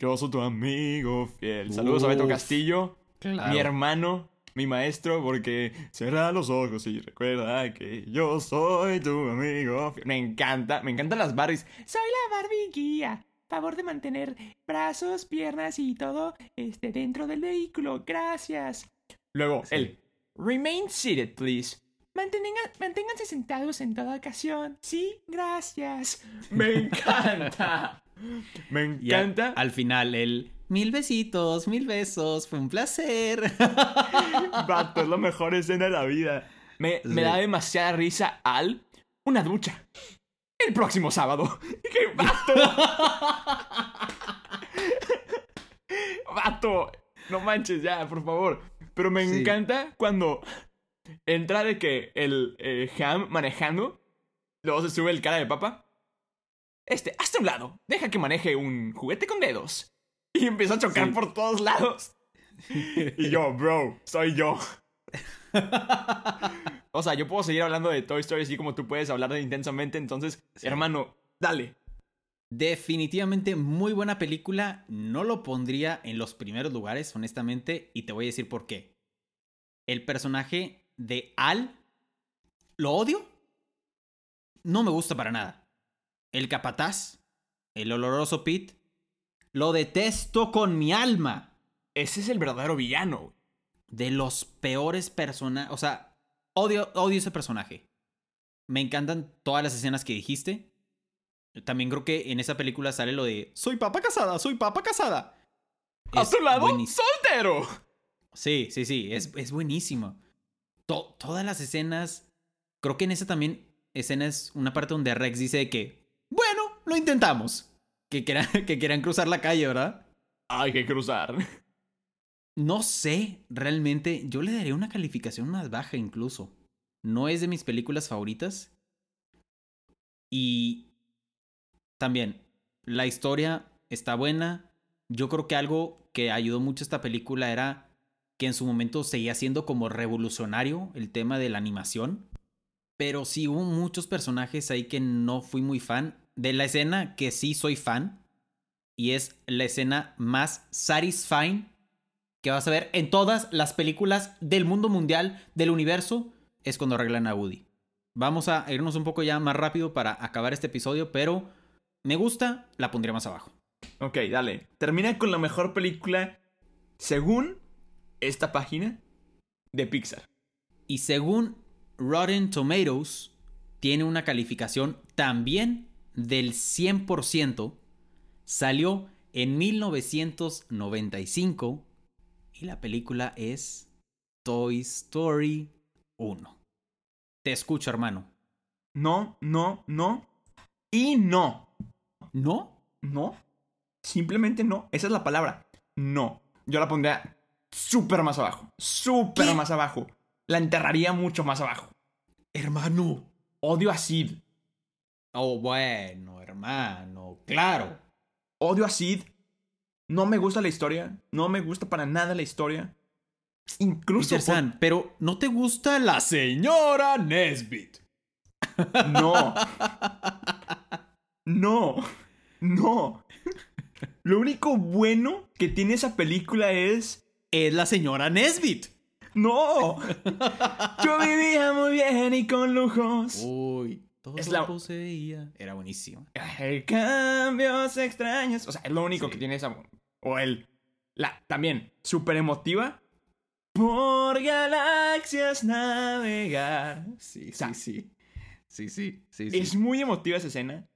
Yo soy tu amigo fiel. Saludos a Beto. Castillo, Claro. mi hermano, mi maestro, porque cierra los ojos y recuerda que yo soy tu amigo. Me encanta, me encantan las Barbies. Soy la Barbie guía. Favor de mantener brazos, piernas y todo este, dentro del vehículo. Gracias. Luego, Sí. el Remain seated, please. Mantenga- manténganse sentados en toda ocasión. Sí, gracias. Me encanta. (laughs) Me a- encanta. al final, el mil besitos, mil besos, fue un placer. (laughs) Vato, es la mejor escena de la vida. Me, me da demasiada risa al una ducha. El próximo sábado. (laughs) ¡Qué vato! (laughs) vato, no manches ya, por favor. Pero me Sí. encanta cuando entra de que el eh, Ham manejando, luego se sube el cara de papa. Este, hazte un lado, deja que maneje un juguete con dedos. (laughs) Y empieza a chocar Sí. por todos lados. Y yo, bro, soy yo. (laughs) O sea, yo puedo seguir hablando de Toy Story así como tú puedes hablar de intensamente. Entonces, hermano, dale. Definitivamente muy buena película. No lo pondría en los primeros lugares, honestamente, y te voy a decir por qué. El personaje de Al, ¿lo odio? No me gusta para nada. El capataz, el oloroso Pete, lo detesto con mi alma. Ese es el verdadero villano. De los peores personajes, o sea, odio, odio ese personaje. Me encantan todas las escenas que dijiste. También creo que en esa película sale lo de soy papa casada, soy papa casada. A Es tu lado, soltero. Sí, sí, sí, es, es buenísimo. To- todas las escenas, creo que en esa también escena es una parte donde Rex dice que, bueno, lo intentamos. Que quieran, (laughs) que quieran cruzar la calle, ¿verdad? Hay que cruzar. No sé, realmente, yo le daría una calificación más baja incluso. No es de mis películas favoritas. Y también, la historia está buena. Yo creo que algo que ayudó mucho a esta película era que en su momento seguía siendo como revolucionario el tema de la animación. Pero sí hubo muchos personajes ahí que no fui muy fan. De la escena que sí soy fan. Y es la escena más satisfying que vas a ver en todas las películas del mundo mundial, del universo, es cuando arreglan a Woody. Vamos a irnos un poco ya más rápido para acabar este episodio, pero me gusta, la pondría más abajo. Ok, dale. Termina con la mejor película según esta página de Pixar. Y según Rotten Tomatoes, tiene una calificación también del 100%. Salió en 1995 y la película es Toy Story 1. Te escucho, hermano. No, no, no. Y no. ¿No? No. Simplemente no. Esa es la palabra. No. Yo la pondría súper más abajo. Súper más abajo. La enterraría mucho más abajo. Hermano. Odio a Sid. Oh, bueno, hermano. Claro. Odio a Sid. No me gusta la historia. No me gusta para nada la historia. incluso... Peter San, pero ¿no te gusta la... La señora Nesbit. No. (laughs) No. No. Lo único bueno que tiene esa película es... Es la señora Nesbit. ¡No! (laughs) Yo vivía muy bien y con lujos. Uy, todo Es la- poseía. Era buenísimo. El cambios extraños. O sea, es lo único Sí. que tiene esa. O el. La. También. Súper emotiva. Por galaxias navegar. Sí, O sea, sí. Sí, sí, sí, Es muy emotiva esa escena.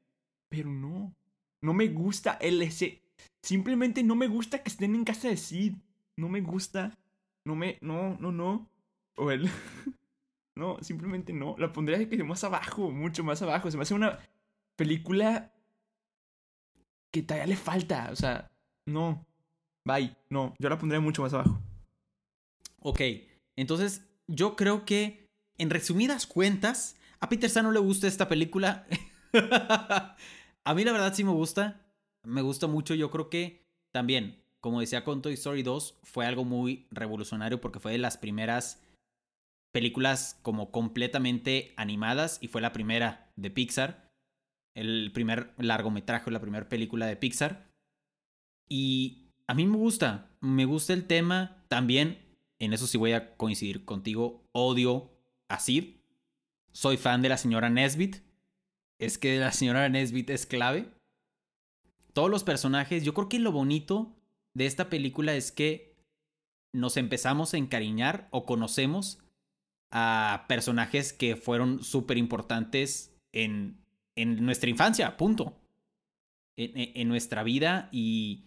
Pero no. No me gusta el ese. Simplemente no me gusta que estén en casa de Sid. No me gusta. No me. No, no, no. O el. (laughs) No, simplemente no. La pondría que más abajo, mucho más abajo. Se me hace una película que todavía le falta. O sea, no. Bye. No, yo la pondría mucho más abajo. Ok, entonces yo creo que, en resumidas cuentas, a Peter San no le gusta esta película. (laughs) a mí la verdad sí me gusta. Me gusta mucho. Yo creo que también, como decía con Toy Story 2, fue algo muy revolucionario porque fue de las primeras películas como completamente animadas y fue la primera de Pixar. El primer largometraje, la primera película de Pixar. Y a mí me gusta, me gusta el tema también. En eso sí voy a coincidir contigo. Odio a Sid. Soy fan de la señora Nesbit. Es que la señora Nesbit es clave. Todos los personajes, yo creo que lo bonito de esta película es que nos empezamos a encariñar o conocemos a personajes que fueron súper importantes en, en nuestra infancia, punto. En, en- en nuestra vida y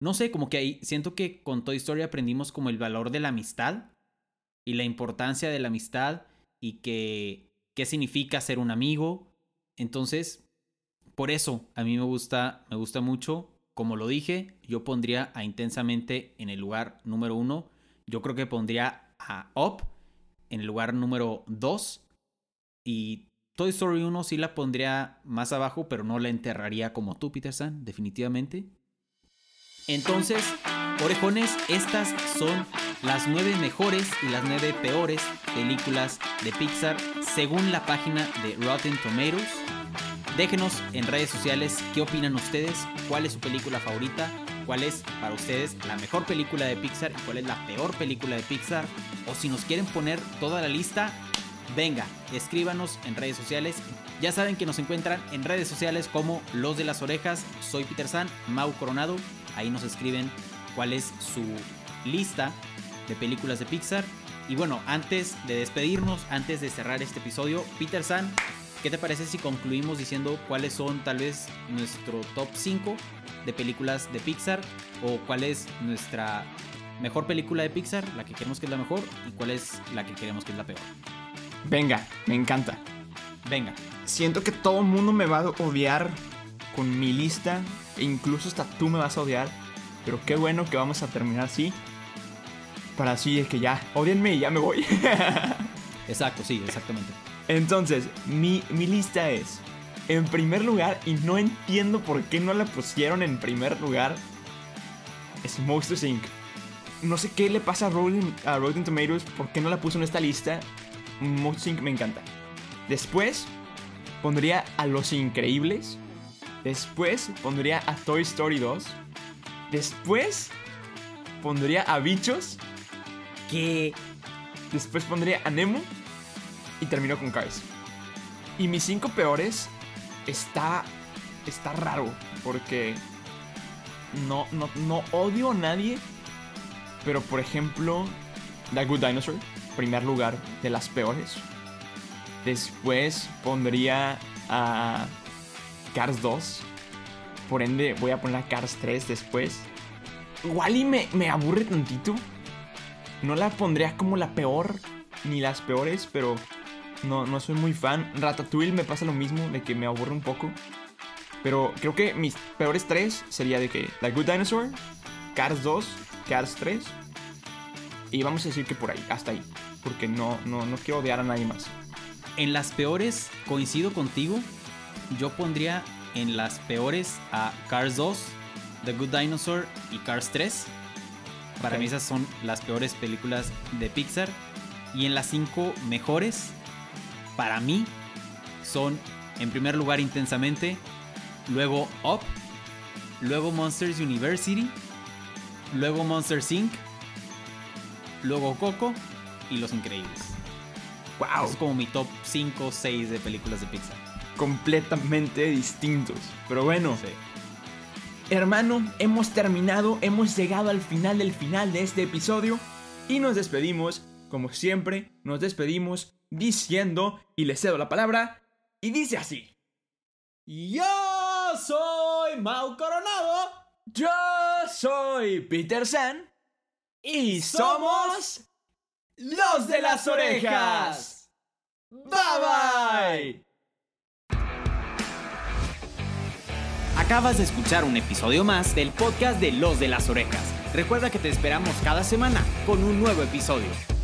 no sé, como que ahí siento que con Toy Story aprendimos como el valor de la amistad y la importancia de la amistad y que qué significa ser un amigo. Entonces, por eso a mí me gusta, me gusta mucho. Como lo dije, yo pondría a Intensamente en el lugar número uno. Yo creo que pondría a Up en el lugar número dos. Y Toy Story 1 sí la pondría más abajo, pero no la enterraría como tú, Peter San, definitivamente. Entonces, orejones, estas son las nueve mejores y las nueve peores películas de Pixar según la página de Rotten Tomatoes. Déjenos en redes sociales qué opinan ustedes, cuál es su película favorita, cuál es para ustedes la mejor película de Pixar y cuál es la peor película de Pixar. O si nos quieren poner toda la lista, venga, escríbanos en redes sociales. Ya saben que nos encuentran en redes sociales como Los de las Orejas. Soy Peter San, Mau Coronado. Ahí nos escriben cuál es su lista de películas de Pixar. Y bueno, antes de despedirnos, antes de cerrar este episodio, Peter San, ¿qué te parece si concluimos diciendo cuáles son tal vez nuestro top 5 de películas de Pixar? ¿O cuál es nuestra mejor película de Pixar, la que queremos que es la mejor? ¿Y cuál es la que queremos que es la peor? Venga, me encanta. Venga, Siento que todo el mundo me va a odiar con mi lista. E incluso hasta tú me vas a odiar. Pero qué bueno que vamos a terminar así. Para así de que ya, odienme y ya me voy. (laughs) exacto, sí, exactamente. Entonces, mi, mi lista es, en primer lugar, y no entiendo por qué no la pusieron en primer lugar, es Monsters Inc. No sé qué le pasa a Rotten, a Rotten Tomatoes, por qué no la puso en esta lista. Monsters Inc. me encanta. Después, pondría a Los Increíbles. Después, pondría a Toy Story 2. Después, pondría a Bichos. ¿Qué? Después pondría a Nemo. Y termino con Cars. Y mis cinco peores está. Está raro. Porque. No, no, no odio a nadie. Pero por ejemplo. The Good Dinosaur. Primer lugar de las peores. Después pondría a. Cars 2. Por ende, voy a poner a Cars 3 después. Wally me, me aburre tantito. No la pondría como la peor, ni las peores, pero no, no soy muy fan. Ratatouille me pasa lo mismo, de que me aburre un poco. Pero creo que mis peores tres sería de que The Good Dinosaur, Cars 2, Cars 3. Y vamos a decir que por ahí, hasta ahí. Porque no, no, no quiero odiar a nadie más. En las peores, coincido contigo. Yo pondría en las peores a Cars 2, The Good Dinosaur y Cars 3. Para Ok. mí esas son las peores películas de Pixar. Y en las cinco mejores, para mí, son en primer lugar Intensamente, luego Up, luego Monsters University, luego Monsters Inc., luego Coco y Los Increíbles. ¡Wow! Es como mi top 5 o 6 de películas de Pixar. Completamente distintos. Pero bueno, Sí. hermano, hemos terminado, hemos llegado al final del final de este episodio y nos despedimos, como siempre, nos despedimos diciendo, y le cedo la palabra, y dice así. Yo soy Mau Coronado. Yo soy Peter San y somos los de las orejas. Bye bye. Acabas de escuchar un episodio más del podcast de Los de las Orejas. Recuerda que te esperamos cada semana con un nuevo episodio.